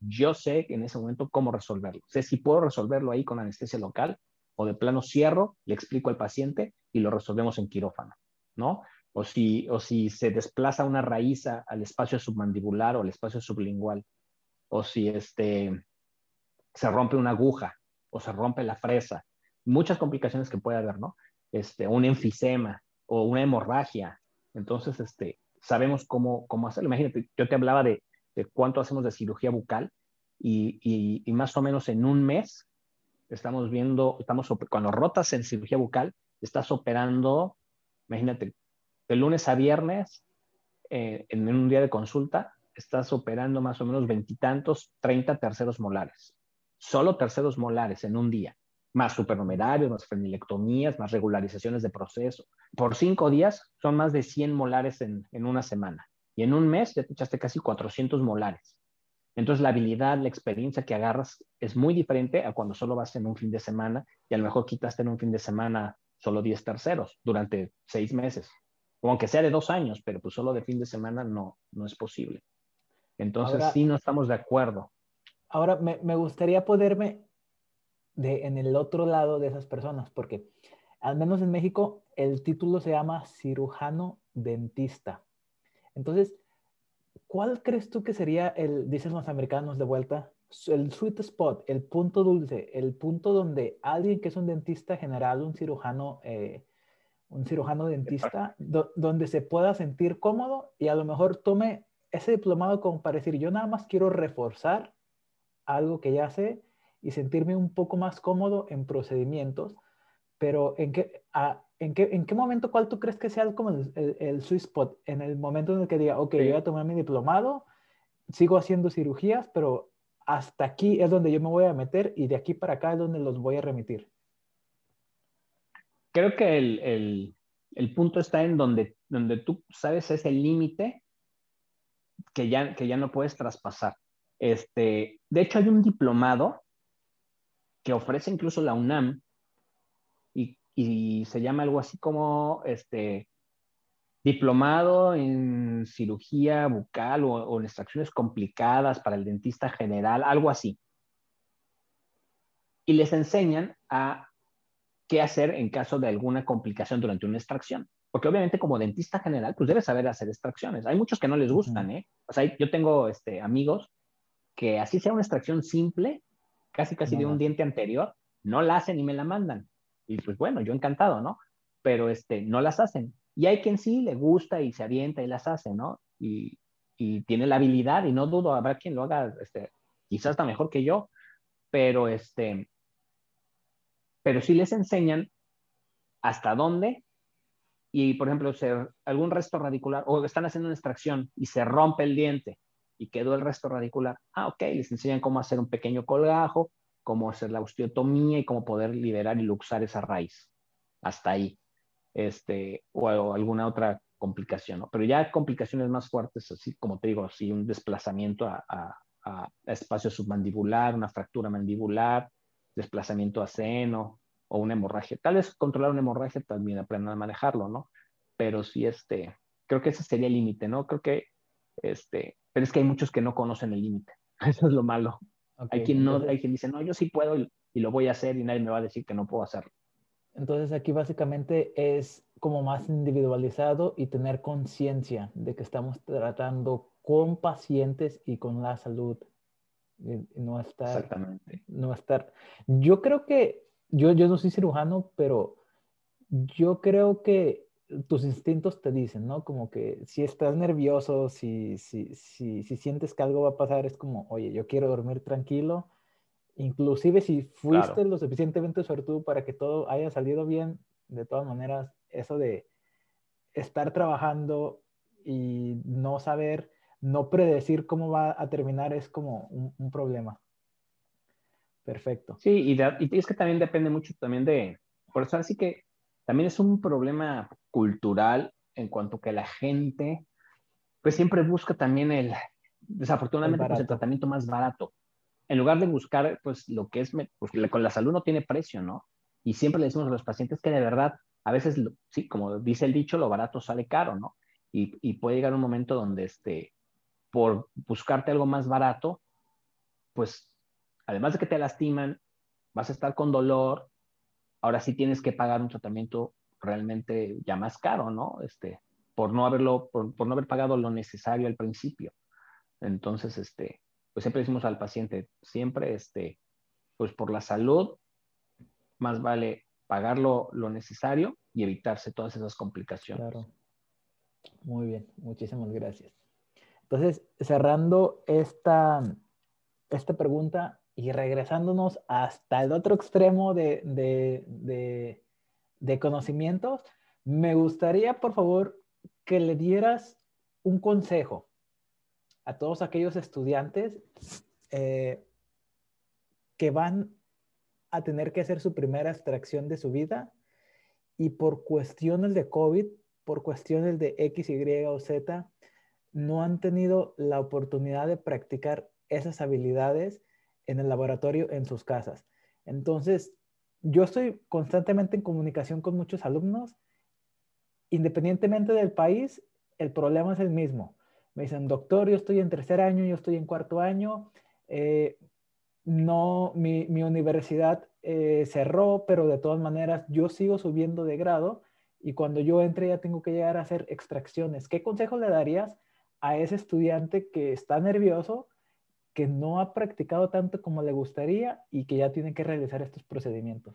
yo sé en ese momento cómo resolverlo. Sé si puedo resolverlo ahí con anestesia local o de plano cierro, le explico al paciente y lo resolvemos en quirófano, ¿no? o si, o si se desplaza una raíz al espacio submandibular o al espacio sublingual, o si este, se rompe una aguja o se rompe la fresa. Muchas complicaciones que puede haber, ¿no? Este, un enfisema o una hemorragia. Entonces, este, sabemos cómo, cómo hacerlo. Imagínate, yo te hablaba de, de cuánto hacemos de cirugía bucal y, más o menos en un mes estamos viendo, estamos, cuando rotas en cirugía bucal, estás operando, imagínate, de lunes a viernes, eh, en un día de consulta, estás operando más o menos veintitantos, treinta terceros molares. Solo terceros molares en un día. Más supernumerarios, más frenilectomías, más regularizaciones de proceso. Por cinco días son más de 100 molares en una semana. Y en un mes ya te echaste casi 400 molares. Entonces la habilidad, la experiencia que agarras es muy diferente a cuando solo vas en un fin de semana y a lo mejor quitaste en un fin de semana solo 10 terceros durante seis meses. O aunque sea de dos años, pero pues solo de fin de semana no, no es posible. Entonces sí no estamos de acuerdo. Ahora me, me gustaría poderme de, en el otro lado de esas personas, porque al menos en México el título se llama cirujano dentista. Entonces, ¿cuál crees tú que sería el, dicen los americanos de vuelta, el sweet spot, el punto dulce, el punto donde alguien que es un dentista general, un cirujano, eh, un cirujano dentista, donde se pueda sentir cómodo y a lo mejor tome ese diplomado como para decir, yo nada más quiero reforzar algo que ya sé y sentirme un poco más cómodo en procedimientos, pero ¿en qué, ¿en qué, en qué momento, cuál tú crees que sea como el, el, sweet spot? En el momento en el que diga, ok, yo voy a tomar mi diplomado, sigo haciendo cirugías, pero hasta aquí es donde yo me voy a meter y de aquí para acá es donde los voy a remitir. Creo que el, el, el punto está en donde, donde tú sabes ese límite que ya, que ya no puedes traspasar. Este, de hecho, hay un diplomado que ofrece incluso la UNAM y, se llama algo así como este, diplomado en cirugía bucal o, en extracciones complicadas para el dentista general, algo así. Y les enseñan a qué hacer en caso de alguna complicación durante una extracción. Porque obviamente como dentista general, pues debes saber hacer extracciones. Hay muchos que no les gustan, ¿eh? O sea, yo tengo este, amigos que así sea una extracción simple, casi casi de un diente anterior, no la hacen y me la mandan. Y pues bueno, yo encantado, ¿no? Pero este, no las hacen. Y hay quien sí le gusta y se avienta y las hace, ¿no? Y, y tiene la habilidad y no dudo, habrá quien lo haga, este, quizás está mejor que yo, pero este, pero sí les enseñan hasta dónde y, por ejemplo, ser algún resto radicular o están haciendo una extracción y se rompe el diente y quedó el resto radicular. Ah, ok, les enseñan cómo hacer un pequeño colgajo, cómo hacer la osteotomía y cómo poder liberar y luxar esa raíz. Hasta ahí este, o, alguna otra complicación, ¿no? Pero ya complicaciones más fuertes, así como te digo, así un desplazamiento a, a, espacio submandibular, una fractura mandibular, desplazamiento a seno o una hemorragia. Tal vez controlar una hemorragia también aprendan a manejarlo, ¿no? Pero sí, este, creo que ese sería el límite, ¿no? Creo que, este, pero es que hay muchos que no conocen el límite. Eso es lo malo. Hay quien no, hay quien dice, no, yo sí puedo y, y, lo voy a hacer y nadie me va a decir que no puedo hacerlo. Entonces aquí básicamente es como más individualizado y tener conciencia de que estamos tratando con pacientes y con la salud. no estar, Exactamente. No estar. Yo creo que, yo, yo no soy cirujano, pero yo creo que tus instintos te dicen, ¿no? Como que si estás nervioso, si, si, si, si sientes que algo va a pasar, es como, oye, yo quiero dormir tranquilo inclusive si fuiste lo suficientemente suertudo para que todo haya salido bien, de todas maneras, eso de estar trabajando y no saber, no predecir cómo va a terminar es como un, problema. Perfecto. Sí, y, y, es que también depende mucho también de, por eso así que también es un problema cultural en cuanto que la gente, pues siempre busca también el, desafortunadamente, pues el tratamiento más barato en lugar de buscar, pues, lo que es, pues, con la salud no tiene precio, ¿no? Y siempre le decimos a los pacientes que de verdad, a veces, sí, como dice el dicho, lo barato sale caro, ¿no? Y, y puede llegar un momento donde, este, por buscarte algo más barato, pues, además de que te lastiman, vas a estar con dolor, ahora sí tienes que pagar un tratamiento realmente ya más caro, ¿no? Este, por no haberlo, por, por no haber pagado lo necesario al principio. Entonces, este, pues siempre decimos al paciente, siempre, este, pues por la salud, más vale pagar lo, necesario y evitarse todas esas complicaciones. Claro. Muy bien, muchísimas gracias. Entonces, cerrando esta, esta pregunta y regresándonos hasta el otro extremo de, de, de conocimientos, me gustaría, por favor, que le dieras un consejo a todos aquellos estudiantes eh, que van a tener que hacer su primera extracción de su vida y por cuestiones de COVID, por cuestiones de X, Y o Z, no han tenido la oportunidad de practicar esas habilidades en el laboratorio en sus casas. Entonces, yo estoy constantemente en comunicación con muchos alumnos. Independientemente del país, el problema es el mismo. Me dicen, doctor, yo estoy en tercer año, yo estoy en cuarto año. Eh, no, mi, universidad eh, cerró, pero de todas maneras yo sigo subiendo de grado y cuando yo entre ya tengo que llegar a hacer extracciones. ¿Qué consejo le darías a ese estudiante que está nervioso, que no ha practicado tanto como le gustaría y que ya tiene que realizar estos procedimientos?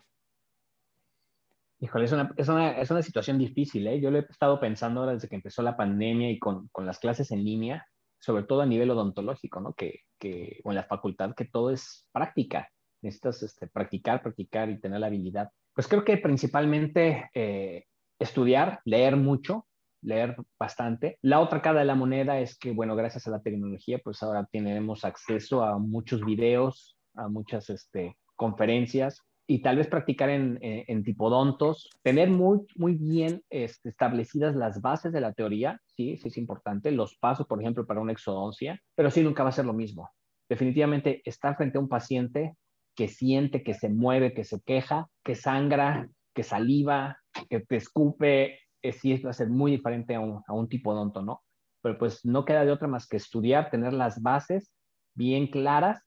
Híjole, es una, es una, es una situación difícil, ¿eh? Yo lo he estado pensando desde que empezó la pandemia y con, con las clases en línea, sobre todo a nivel odontológico, ¿no? Que, que, o en la facultad, que todo es práctica. Necesitas este, practicar, practicar y tener la habilidad. Pues creo que principalmente eh, estudiar, leer mucho, leer bastante. La otra cara de la moneda es que, bueno, gracias a la tecnología, pues ahora tenemos acceso a muchos videos, a muchas este, conferencias y tal vez practicar en, tipodontos, tener muy, muy bien este, establecidas las bases de la teoría, sí, sí es importante, los pasos, por ejemplo, para una exodoncia, pero sí nunca va a ser lo mismo. Definitivamente estar frente a un paciente que siente, que se mueve, que se queja, que sangra, que saliva, que te escupe, eh, sí va a ser muy diferente a un, a un tipodonto, ¿no? Pero pues no queda de otra más que estudiar, tener las bases bien claras,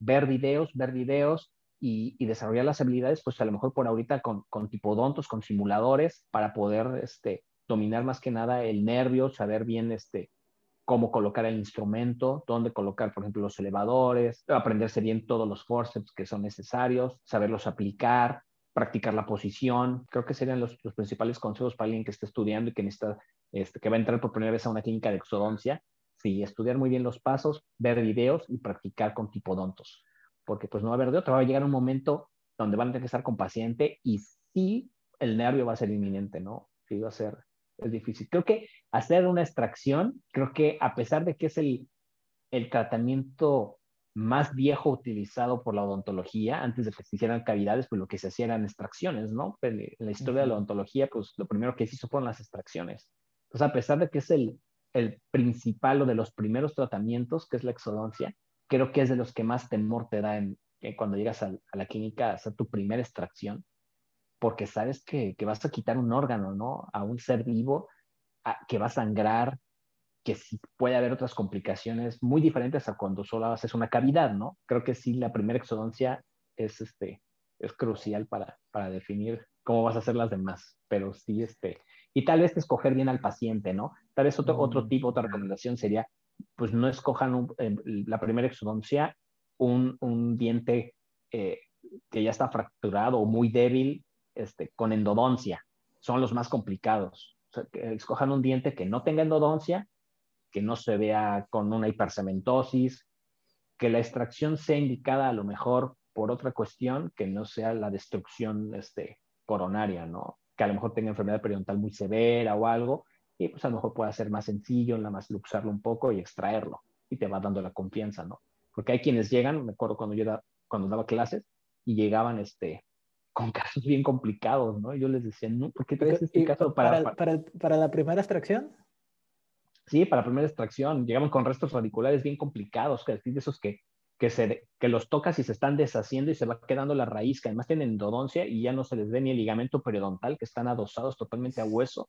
ver videos, ver videos, y, desarrollar las habilidades, pues a lo mejor por ahorita con, con tipodontos, con simuladores, para poder este, dominar más que nada el nervio, saber bien este, cómo colocar el instrumento, dónde colocar, por ejemplo, los elevadores, aprenderse bien todos los forceps que son necesarios, saberlos aplicar, practicar la posición. Creo que serían los, los principales consejos para alguien que esté estudiando y que necesita, este, que va a entrar por primera vez a una clínica de exodoncia. Sí, estudiar muy bien los pasos, ver videos y practicar con tipodontos porque pues no va a haber de otra, va a llegar un momento donde van a tener que estar con paciente y sí el nervio va a ser inminente, ¿no? Sí va a ser, es difícil. Creo que hacer una extracción, creo que a pesar de que es el, el tratamiento más viejo utilizado por la odontología, antes de que se hicieran cavidades, pues lo que se hacían eran extracciones, ¿no? En la historia de la odontología, pues lo primero que se hizo fueron las extracciones. Entonces, a pesar de que es el, el principal o de los primeros tratamientos, que es la exodoncia, creo que es de los que más temor te da en, cuando llegas a, la clínica a hacer tu primera extracción, porque sabes que, que, vas a quitar un órgano, ¿no? A un ser vivo que va a sangrar, que sí puede haber otras complicaciones muy diferentes a cuando solo haces una cavidad, ¿no? Creo que sí, la primera exodoncia es, este, es crucial para, para definir cómo vas a hacer las demás, pero sí, este, y tal vez escoger bien al paciente, ¿no? Tal vez otro, otro mm. tipo, otra recomendación sería pues no escojan la primera exodoncia un, un diente eh, que ya está fracturado o muy débil este, con endodoncia. Son los más complicados. escojan un diente que no tenga endodoncia, que no se vea con una hipercementosis, que la extracción sea indicada a lo mejor por otra cuestión que no sea la destrucción este, coronaria, ¿no? Que a lo mejor tenga enfermedad periodontal muy severa o algo, y pues a lo mejor puede ser más sencillo, nada más luxarlo un poco y extraerlo y te va dando la confianza, ¿no? Porque hay quienes llegan, me acuerdo cuando yo cuando daba clases y llegaban este, con casos bien complicados, ¿no? yo les decía, no, ¿por qué traes este caso para para, para, la primera extracción? Sí, para primera extracción. Llegaban con restos radiculares bien complicados, que de esos que, que, se, que los tocas y se están deshaciendo y se va quedando la raíz, que además tienen endodoncia y ya no se les ve ni el ligamento periodontal, que están adosados totalmente a hueso.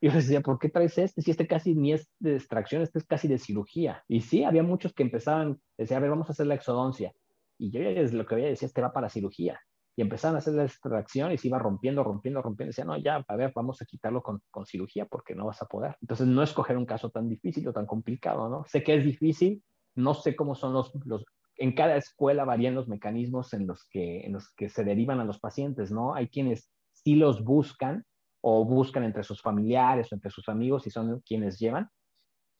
Y yo decía, ¿por qué traes este? Si este casi ni es de extracción, este es casi de cirugía. Y sí, había muchos que empezaban, decían, a ver, vamos a hacer la exodoncia. Y yo ya desde lo que había decía, este va para cirugía. Y empezaban a hacer la extracción y se iba rompiendo, rompiendo, rompiendo. Decían, no, ya, a ver, vamos a quitarlo con, con cirugía porque no vas a poder. Entonces, no escoger un caso tan difícil o tan complicado, ¿no? Sé que es difícil, no sé cómo son los, los en cada escuela varían los mecanismos en los que, en los que se derivan a los pacientes, ¿no? Hay quienes sí los buscan, o buscan entre sus familiares o entre sus amigos y son quienes llevan.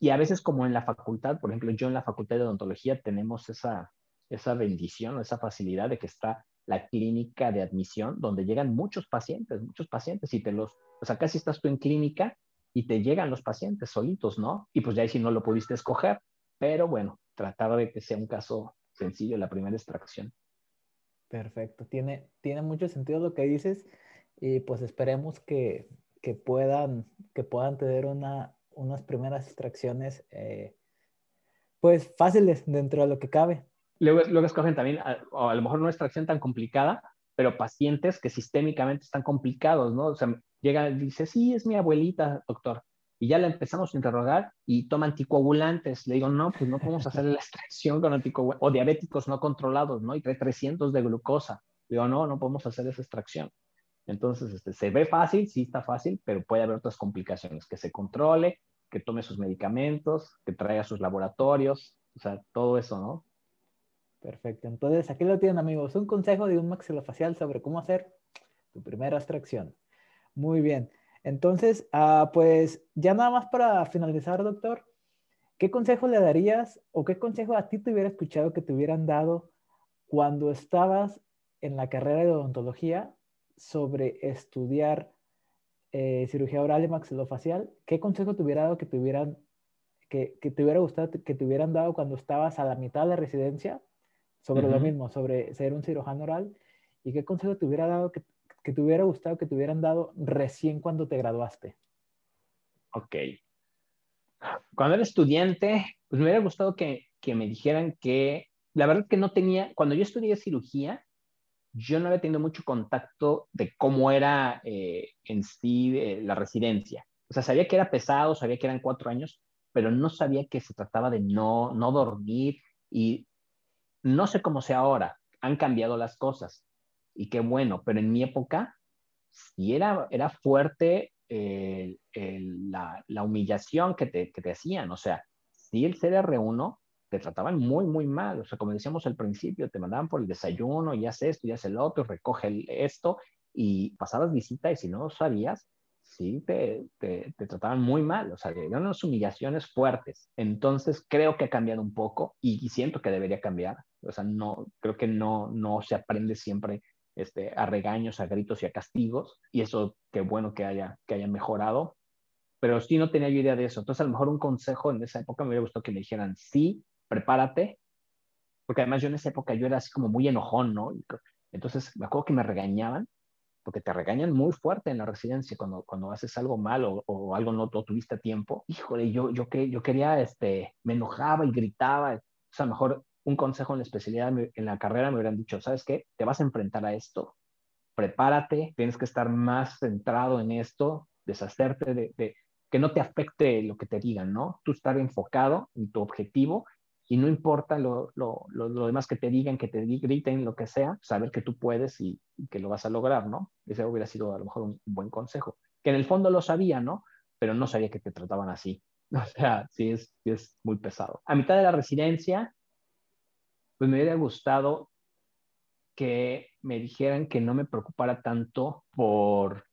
Y a veces como en la facultad, por ejemplo, yo en la facultad de odontología tenemos esa, esa bendición, esa facilidad de que está la clínica de admisión donde llegan muchos pacientes, muchos pacientes y te los, o sea, casi estás tú en clínica y te llegan los pacientes solitos, ¿no? Y pues ya ahí si no lo pudiste escoger, pero bueno, tratar de que sea un caso sencillo la primera extracción. Perfecto, tiene, tiene mucho sentido lo que dices y pues esperemos que, que puedan, que puedan tener una, unas primeras extracciones eh, pues fáciles dentro de lo que cabe. Luego, luego escogen también, o a lo mejor no extracción tan complicada, pero pacientes que sistémicamente están complicados, ¿no? O sea, llega y dice, sí, es mi abuelita, doctor. Y ya la empezamos a interrogar y toma anticoagulantes. Le digo, no, pues no podemos hacer la extracción con anticoagulantes. O diabéticos no controlados, ¿no? Y trae 300 de glucosa. Le digo, no, no podemos hacer esa extracción. Entonces, este, se ve fácil, sí está fácil, pero puede haber otras complicaciones. Que se controle, que tome sus medicamentos, que traiga sus laboratorios, o sea, todo eso, ¿no? Perfecto. Entonces, aquí lo tienen, amigos. Un consejo de un maxilofacial sobre cómo hacer tu primera extracción. Muy bien. Entonces, ah, pues ya nada más para finalizar, doctor, ¿qué consejo le darías o qué consejo a ti te hubiera escuchado que te hubieran dado cuando estabas en la carrera de odontología sobre estudiar eh, cirugía oral y maxilofacial? ¿Qué consejo te hubiera dado que te hubieran, que, que te hubiera gustado que te hubieran dado cuando estabas a la mitad de la residencia sobre lo mismo, sobre ser un cirujano oral. ¿Y qué consejo te hubiera dado que, que te hubiera gustado que te hubieran dado recién cuando te graduaste? Ok. Cuando era estudiante, pues me hubiera gustado que, que me dijeran que, la verdad que no tenía, cuando yo estudié cirugía, yo no había tenido mucho contacto de cómo era eh, en sí eh, la residencia. O sea, sabía que era pesado, sabía que eran cuatro años, pero no sabía que se trataba de no, no dormir y no sé cómo sea ahora, han cambiado las cosas y qué bueno, pero en mi época sí era, era fuerte eh, la, la, humillación que te, que te hacían. O sea, si el CDR1 te trataban muy, muy mal. O sea, como decíamos al principio, te mandaban por el desayuno, y haces esto, y haces el otro, recoge esto, y pasabas visita y si no sabías, sí te, te, trataban muy mal, o sea, eran unas humillaciones fuertes. Entonces creo que ha cambiado un poco y, siento que debería cambiar. O sea, no, creo que no, no se aprende siempre este, a regaños, a gritos y a castigos. Y eso, qué bueno que haya, que haya mejorado. Pero sí no tenía yo idea de eso. Entonces, a lo mejor un consejo en esa época me hubiera gustado que me dijeran, sí, prepárate. Porque además yo en esa época yo era así como muy enojón, ¿no? Entonces, me acuerdo que me regañaban porque te regañan muy fuerte en la residencia cuando, cuando haces algo mal o, algo no, tuviste tiempo. Híjole, yo, yo, yo quería, este, me enojaba y gritaba. O sea, mejor un consejo en la especialidad, en la carrera me hubieran dicho, ¿sabes qué? Te vas a enfrentar a esto, prepárate, tienes que estar más centrado en esto, deshacerte de, que no te afecte lo que te digan, ¿no? Tú estar enfocado en tu objetivo y no importa lo, lo, lo, demás que te digan, que te griten, lo que sea, saber que tú puedes y, que lo vas a lograr, ¿no? Ese hubiera sido a lo mejor un, buen consejo, que en el fondo lo sabía, ¿no? Pero no sabía que te trataban así. O sea, sí es, sí es muy pesado. A mitad de la residencia, pues me hubiera gustado que me dijeran que no me preocupara tanto por,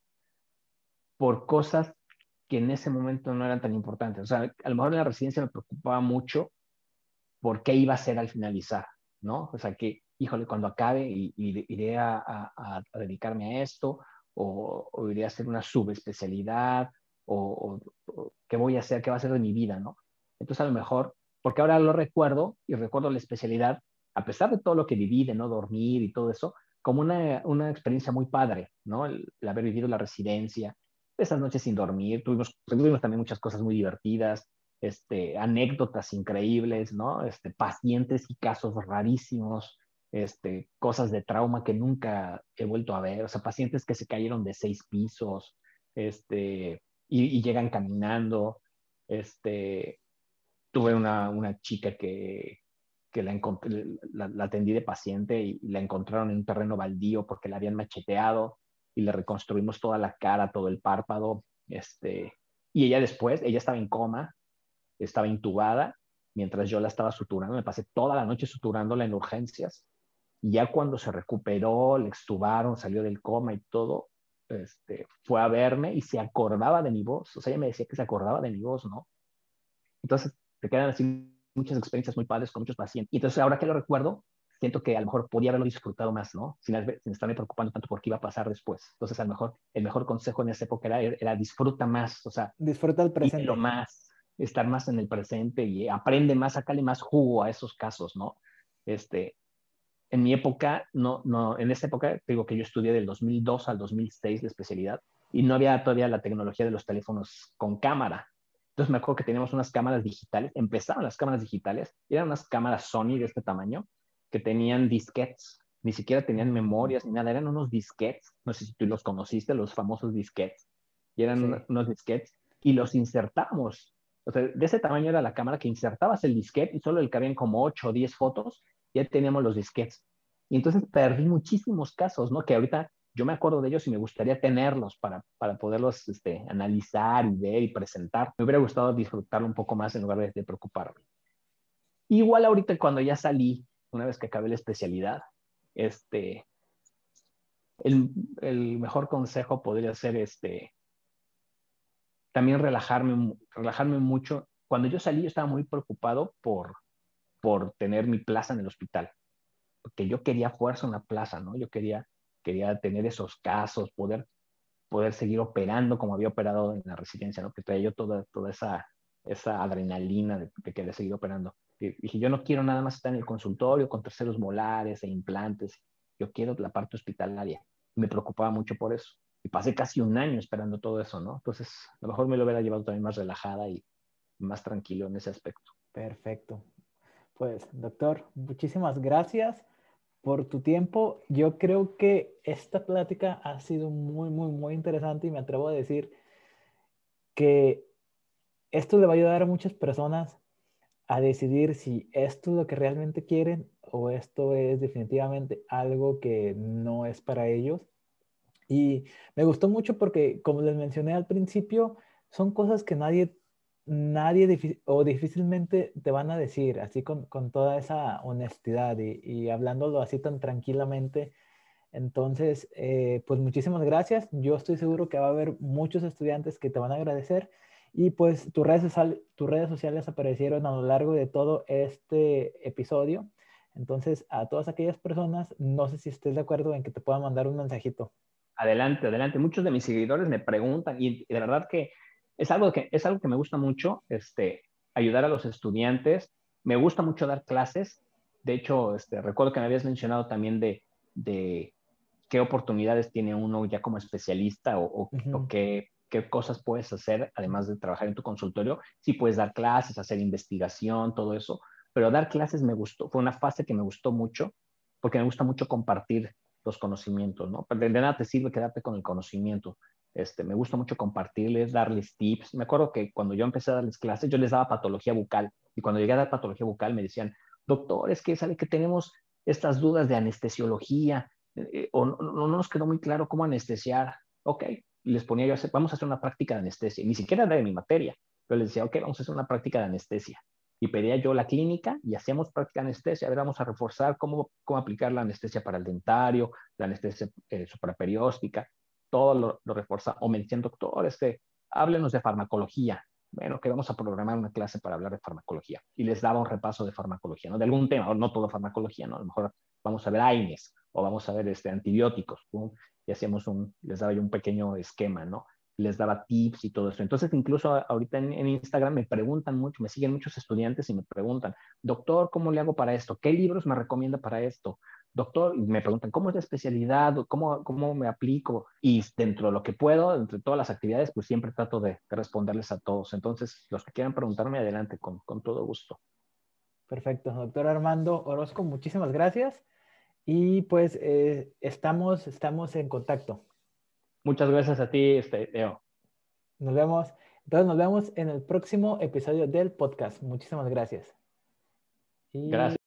por cosas que en ese momento no eran tan importantes. O sea, a lo mejor en la residencia me preocupaba mucho por qué iba a ser al finalizar, ¿no? O sea, que, híjole, cuando acabe y, iré a, dedicarme a esto, o, iré a hacer una subespecialidad, o, o, qué voy a hacer, qué va a ser de mi vida, ¿no? Entonces, a lo mejor, porque ahora lo recuerdo y recuerdo la especialidad, a pesar de todo lo que viví, de no dormir y todo eso, como una, una experiencia muy padre, ¿no? El, haber vivido la residencia, esas noches sin dormir, tuvimos, tuvimos también muchas cosas muy divertidas, este, anécdotas increíbles, ¿no? Este, pacientes y casos rarísimos, este, cosas de trauma que nunca he vuelto a ver, o sea, pacientes que se cayeron de seis pisos, este, y, llegan caminando, este, tuve una, una chica que, que la, la, atendí de paciente y, la encontraron en un terreno baldío porque la habían macheteado y le reconstruimos toda la cara, todo el párpado, este, y ella después, ella estaba en coma, estaba intubada mientras yo la estaba suturando. Me pasé toda la noche suturándola en urgencias. Y ya cuando se recuperó, le extubaron, salió del coma y todo, este, fue a verme y se acordaba de mi voz. O sea, ella me decía que se acordaba de mi voz, ¿no? Entonces, te quedan así muchas experiencias muy padres con muchos pacientes. Y entonces, ahora que lo recuerdo, siento que a lo mejor podía haberlo disfrutado más, ¿no? Sin, sin, estarme preocupando tanto por qué iba a pasar después. Entonces, a lo mejor el mejor consejo en esa época era, era disfruta más, o sea, disfruta el presente. Lo más, estar más en el presente y aprende más, sacarle más jugo a esos casos, ¿no? Este, en mi época, no, no, en esta época, digo que yo estudié del 2002 al 2006 de especialidad y no había todavía la tecnología de los teléfonos con cámara. Entonces me acuerdo que teníamos unas cámaras digitales, empezaron las cámaras digitales, eran unas cámaras Sony de este tamaño que tenían disquetes, ni siquiera tenían memorias ni nada, eran unos disquetes, no sé si tú los conociste, los famosos disquetes, y eran unos disquetes y los insertábamos. O sea, de ese tamaño era la cámara que insertabas el disquete y solo le cabían como 8 o 10 fotos ya teníamos los disquetes. Y entonces perdí muchísimos casos, ¿no? Que ahorita yo me acuerdo de ellos y me gustaría tenerlos para, para poderlos este, analizar y ver y presentar. Me hubiera gustado disfrutarlo un poco más en lugar de, preocuparme. Igual ahorita cuando ya salí, una vez que acabé la especialidad, este, el, el mejor consejo podría ser este, también relajarme, relajarme mucho. Cuando yo salí, yo estaba muy preocupado por, por tener mi plaza en el hospital, porque yo quería fuerza una plaza, ¿no? Yo quería, quería tener esos casos, poder, poder seguir operando como había operado en la residencia, ¿no? Que traía yo toda, toda esa, esa adrenalina de, que quería seguir operando. Y dije, yo no quiero nada más estar en el consultorio con terceros molares e implantes, yo quiero la parte hospitalaria. Me preocupaba mucho por eso. Y pasé casi un año esperando todo eso, ¿no? Entonces, a lo mejor me lo hubiera llevado también más relajada y más tranquilo en ese aspecto. Perfecto. Pues, doctor, muchísimas gracias por tu tiempo. Yo creo que esta plática ha sido muy, muy, muy interesante y me atrevo a decir que esto le va a ayudar a muchas personas a decidir si esto es lo que realmente quieren o esto es definitivamente algo que no es para ellos. Y me gustó mucho porque, como les mencioné al principio, son cosas que nadie nadie o difícilmente te van a decir así con, toda esa honestidad y, hablándolo así tan tranquilamente. Entonces, eh, pues muchísimas gracias. Yo estoy seguro que va a haber muchos estudiantes que te van a agradecer y pues tus redes, tus redes sociales aparecieron a lo largo de todo este episodio. Entonces, a todas aquellas personas, no sé si estés de acuerdo en que te puedan mandar un mensajito. Adelante, adelante. Muchos de mis seguidores me preguntan y de verdad que es algo que, es algo que me gusta mucho, este, ayudar a los estudiantes. Me gusta mucho dar clases. De hecho, este, recuerdo que me habías mencionado también de, de qué oportunidades tiene uno ya como especialista o, qué, qué, cosas puedes hacer además de trabajar en tu consultorio. Sí puedes dar clases, hacer investigación, todo eso, pero dar clases me gustó, fue una fase que me gustó mucho porque me gusta mucho compartir los conocimientos, ¿no? de nada te sirve quedarte con el conocimiento. Este, me gusta mucho compartirles, darles tips. Me acuerdo que cuando yo empecé a darles clases, yo les daba patología bucal. Y cuando llegué a dar patología bucal, me decían, doctor, es que sale que tenemos estas dudas de anestesiología, eh, o no, no, nos quedó muy claro cómo anestesiar. Ok, les ponía yo, vamos a hacer una práctica de anestesia. ni siquiera era de mi materia. Yo les decía, ok, vamos a hacer una práctica de anestesia. Y pedía yo la clínica y hacíamos práctica de anestesia. A ver, vamos a reforzar cómo, cómo aplicar la anestesia para el dentario, la anestesia eh, supraperióstica todo lo, lo refuerza. O me decían, doctor, este, háblenos de farmacología. Bueno, que vamos a programar una clase para hablar de farmacología. Y les daba un repaso de farmacología, ¿no? De algún tema, no todo farmacología, ¿no? A lo mejor vamos a ver AINES o vamos a ver este, antibióticos. Y hacíamos un, les daba yo un pequeño esquema, ¿no? les daba tips y todo eso. Entonces, incluso ahorita en, Instagram me preguntan mucho, me siguen muchos estudiantes y me preguntan, doctor, ¿cómo le hago para esto? ¿Qué libros me recomienda para esto? Doctor, y me preguntan, ¿cómo es la especialidad? ¿Cómo, ¿Cómo me aplico? Y dentro de lo que puedo, entre todas las actividades, pues siempre trato de, responderles a todos. Entonces, los que quieran preguntarme, adelante, con, con todo gusto. Perfecto, doctor Armando Orozco, muchísimas gracias. Y pues eh, estamos, estamos en contacto. Muchas gracias a ti, este, Leo. Nos vemos. Entonces nos vemos en el próximo episodio del podcast. Muchísimas gracias. Gracias.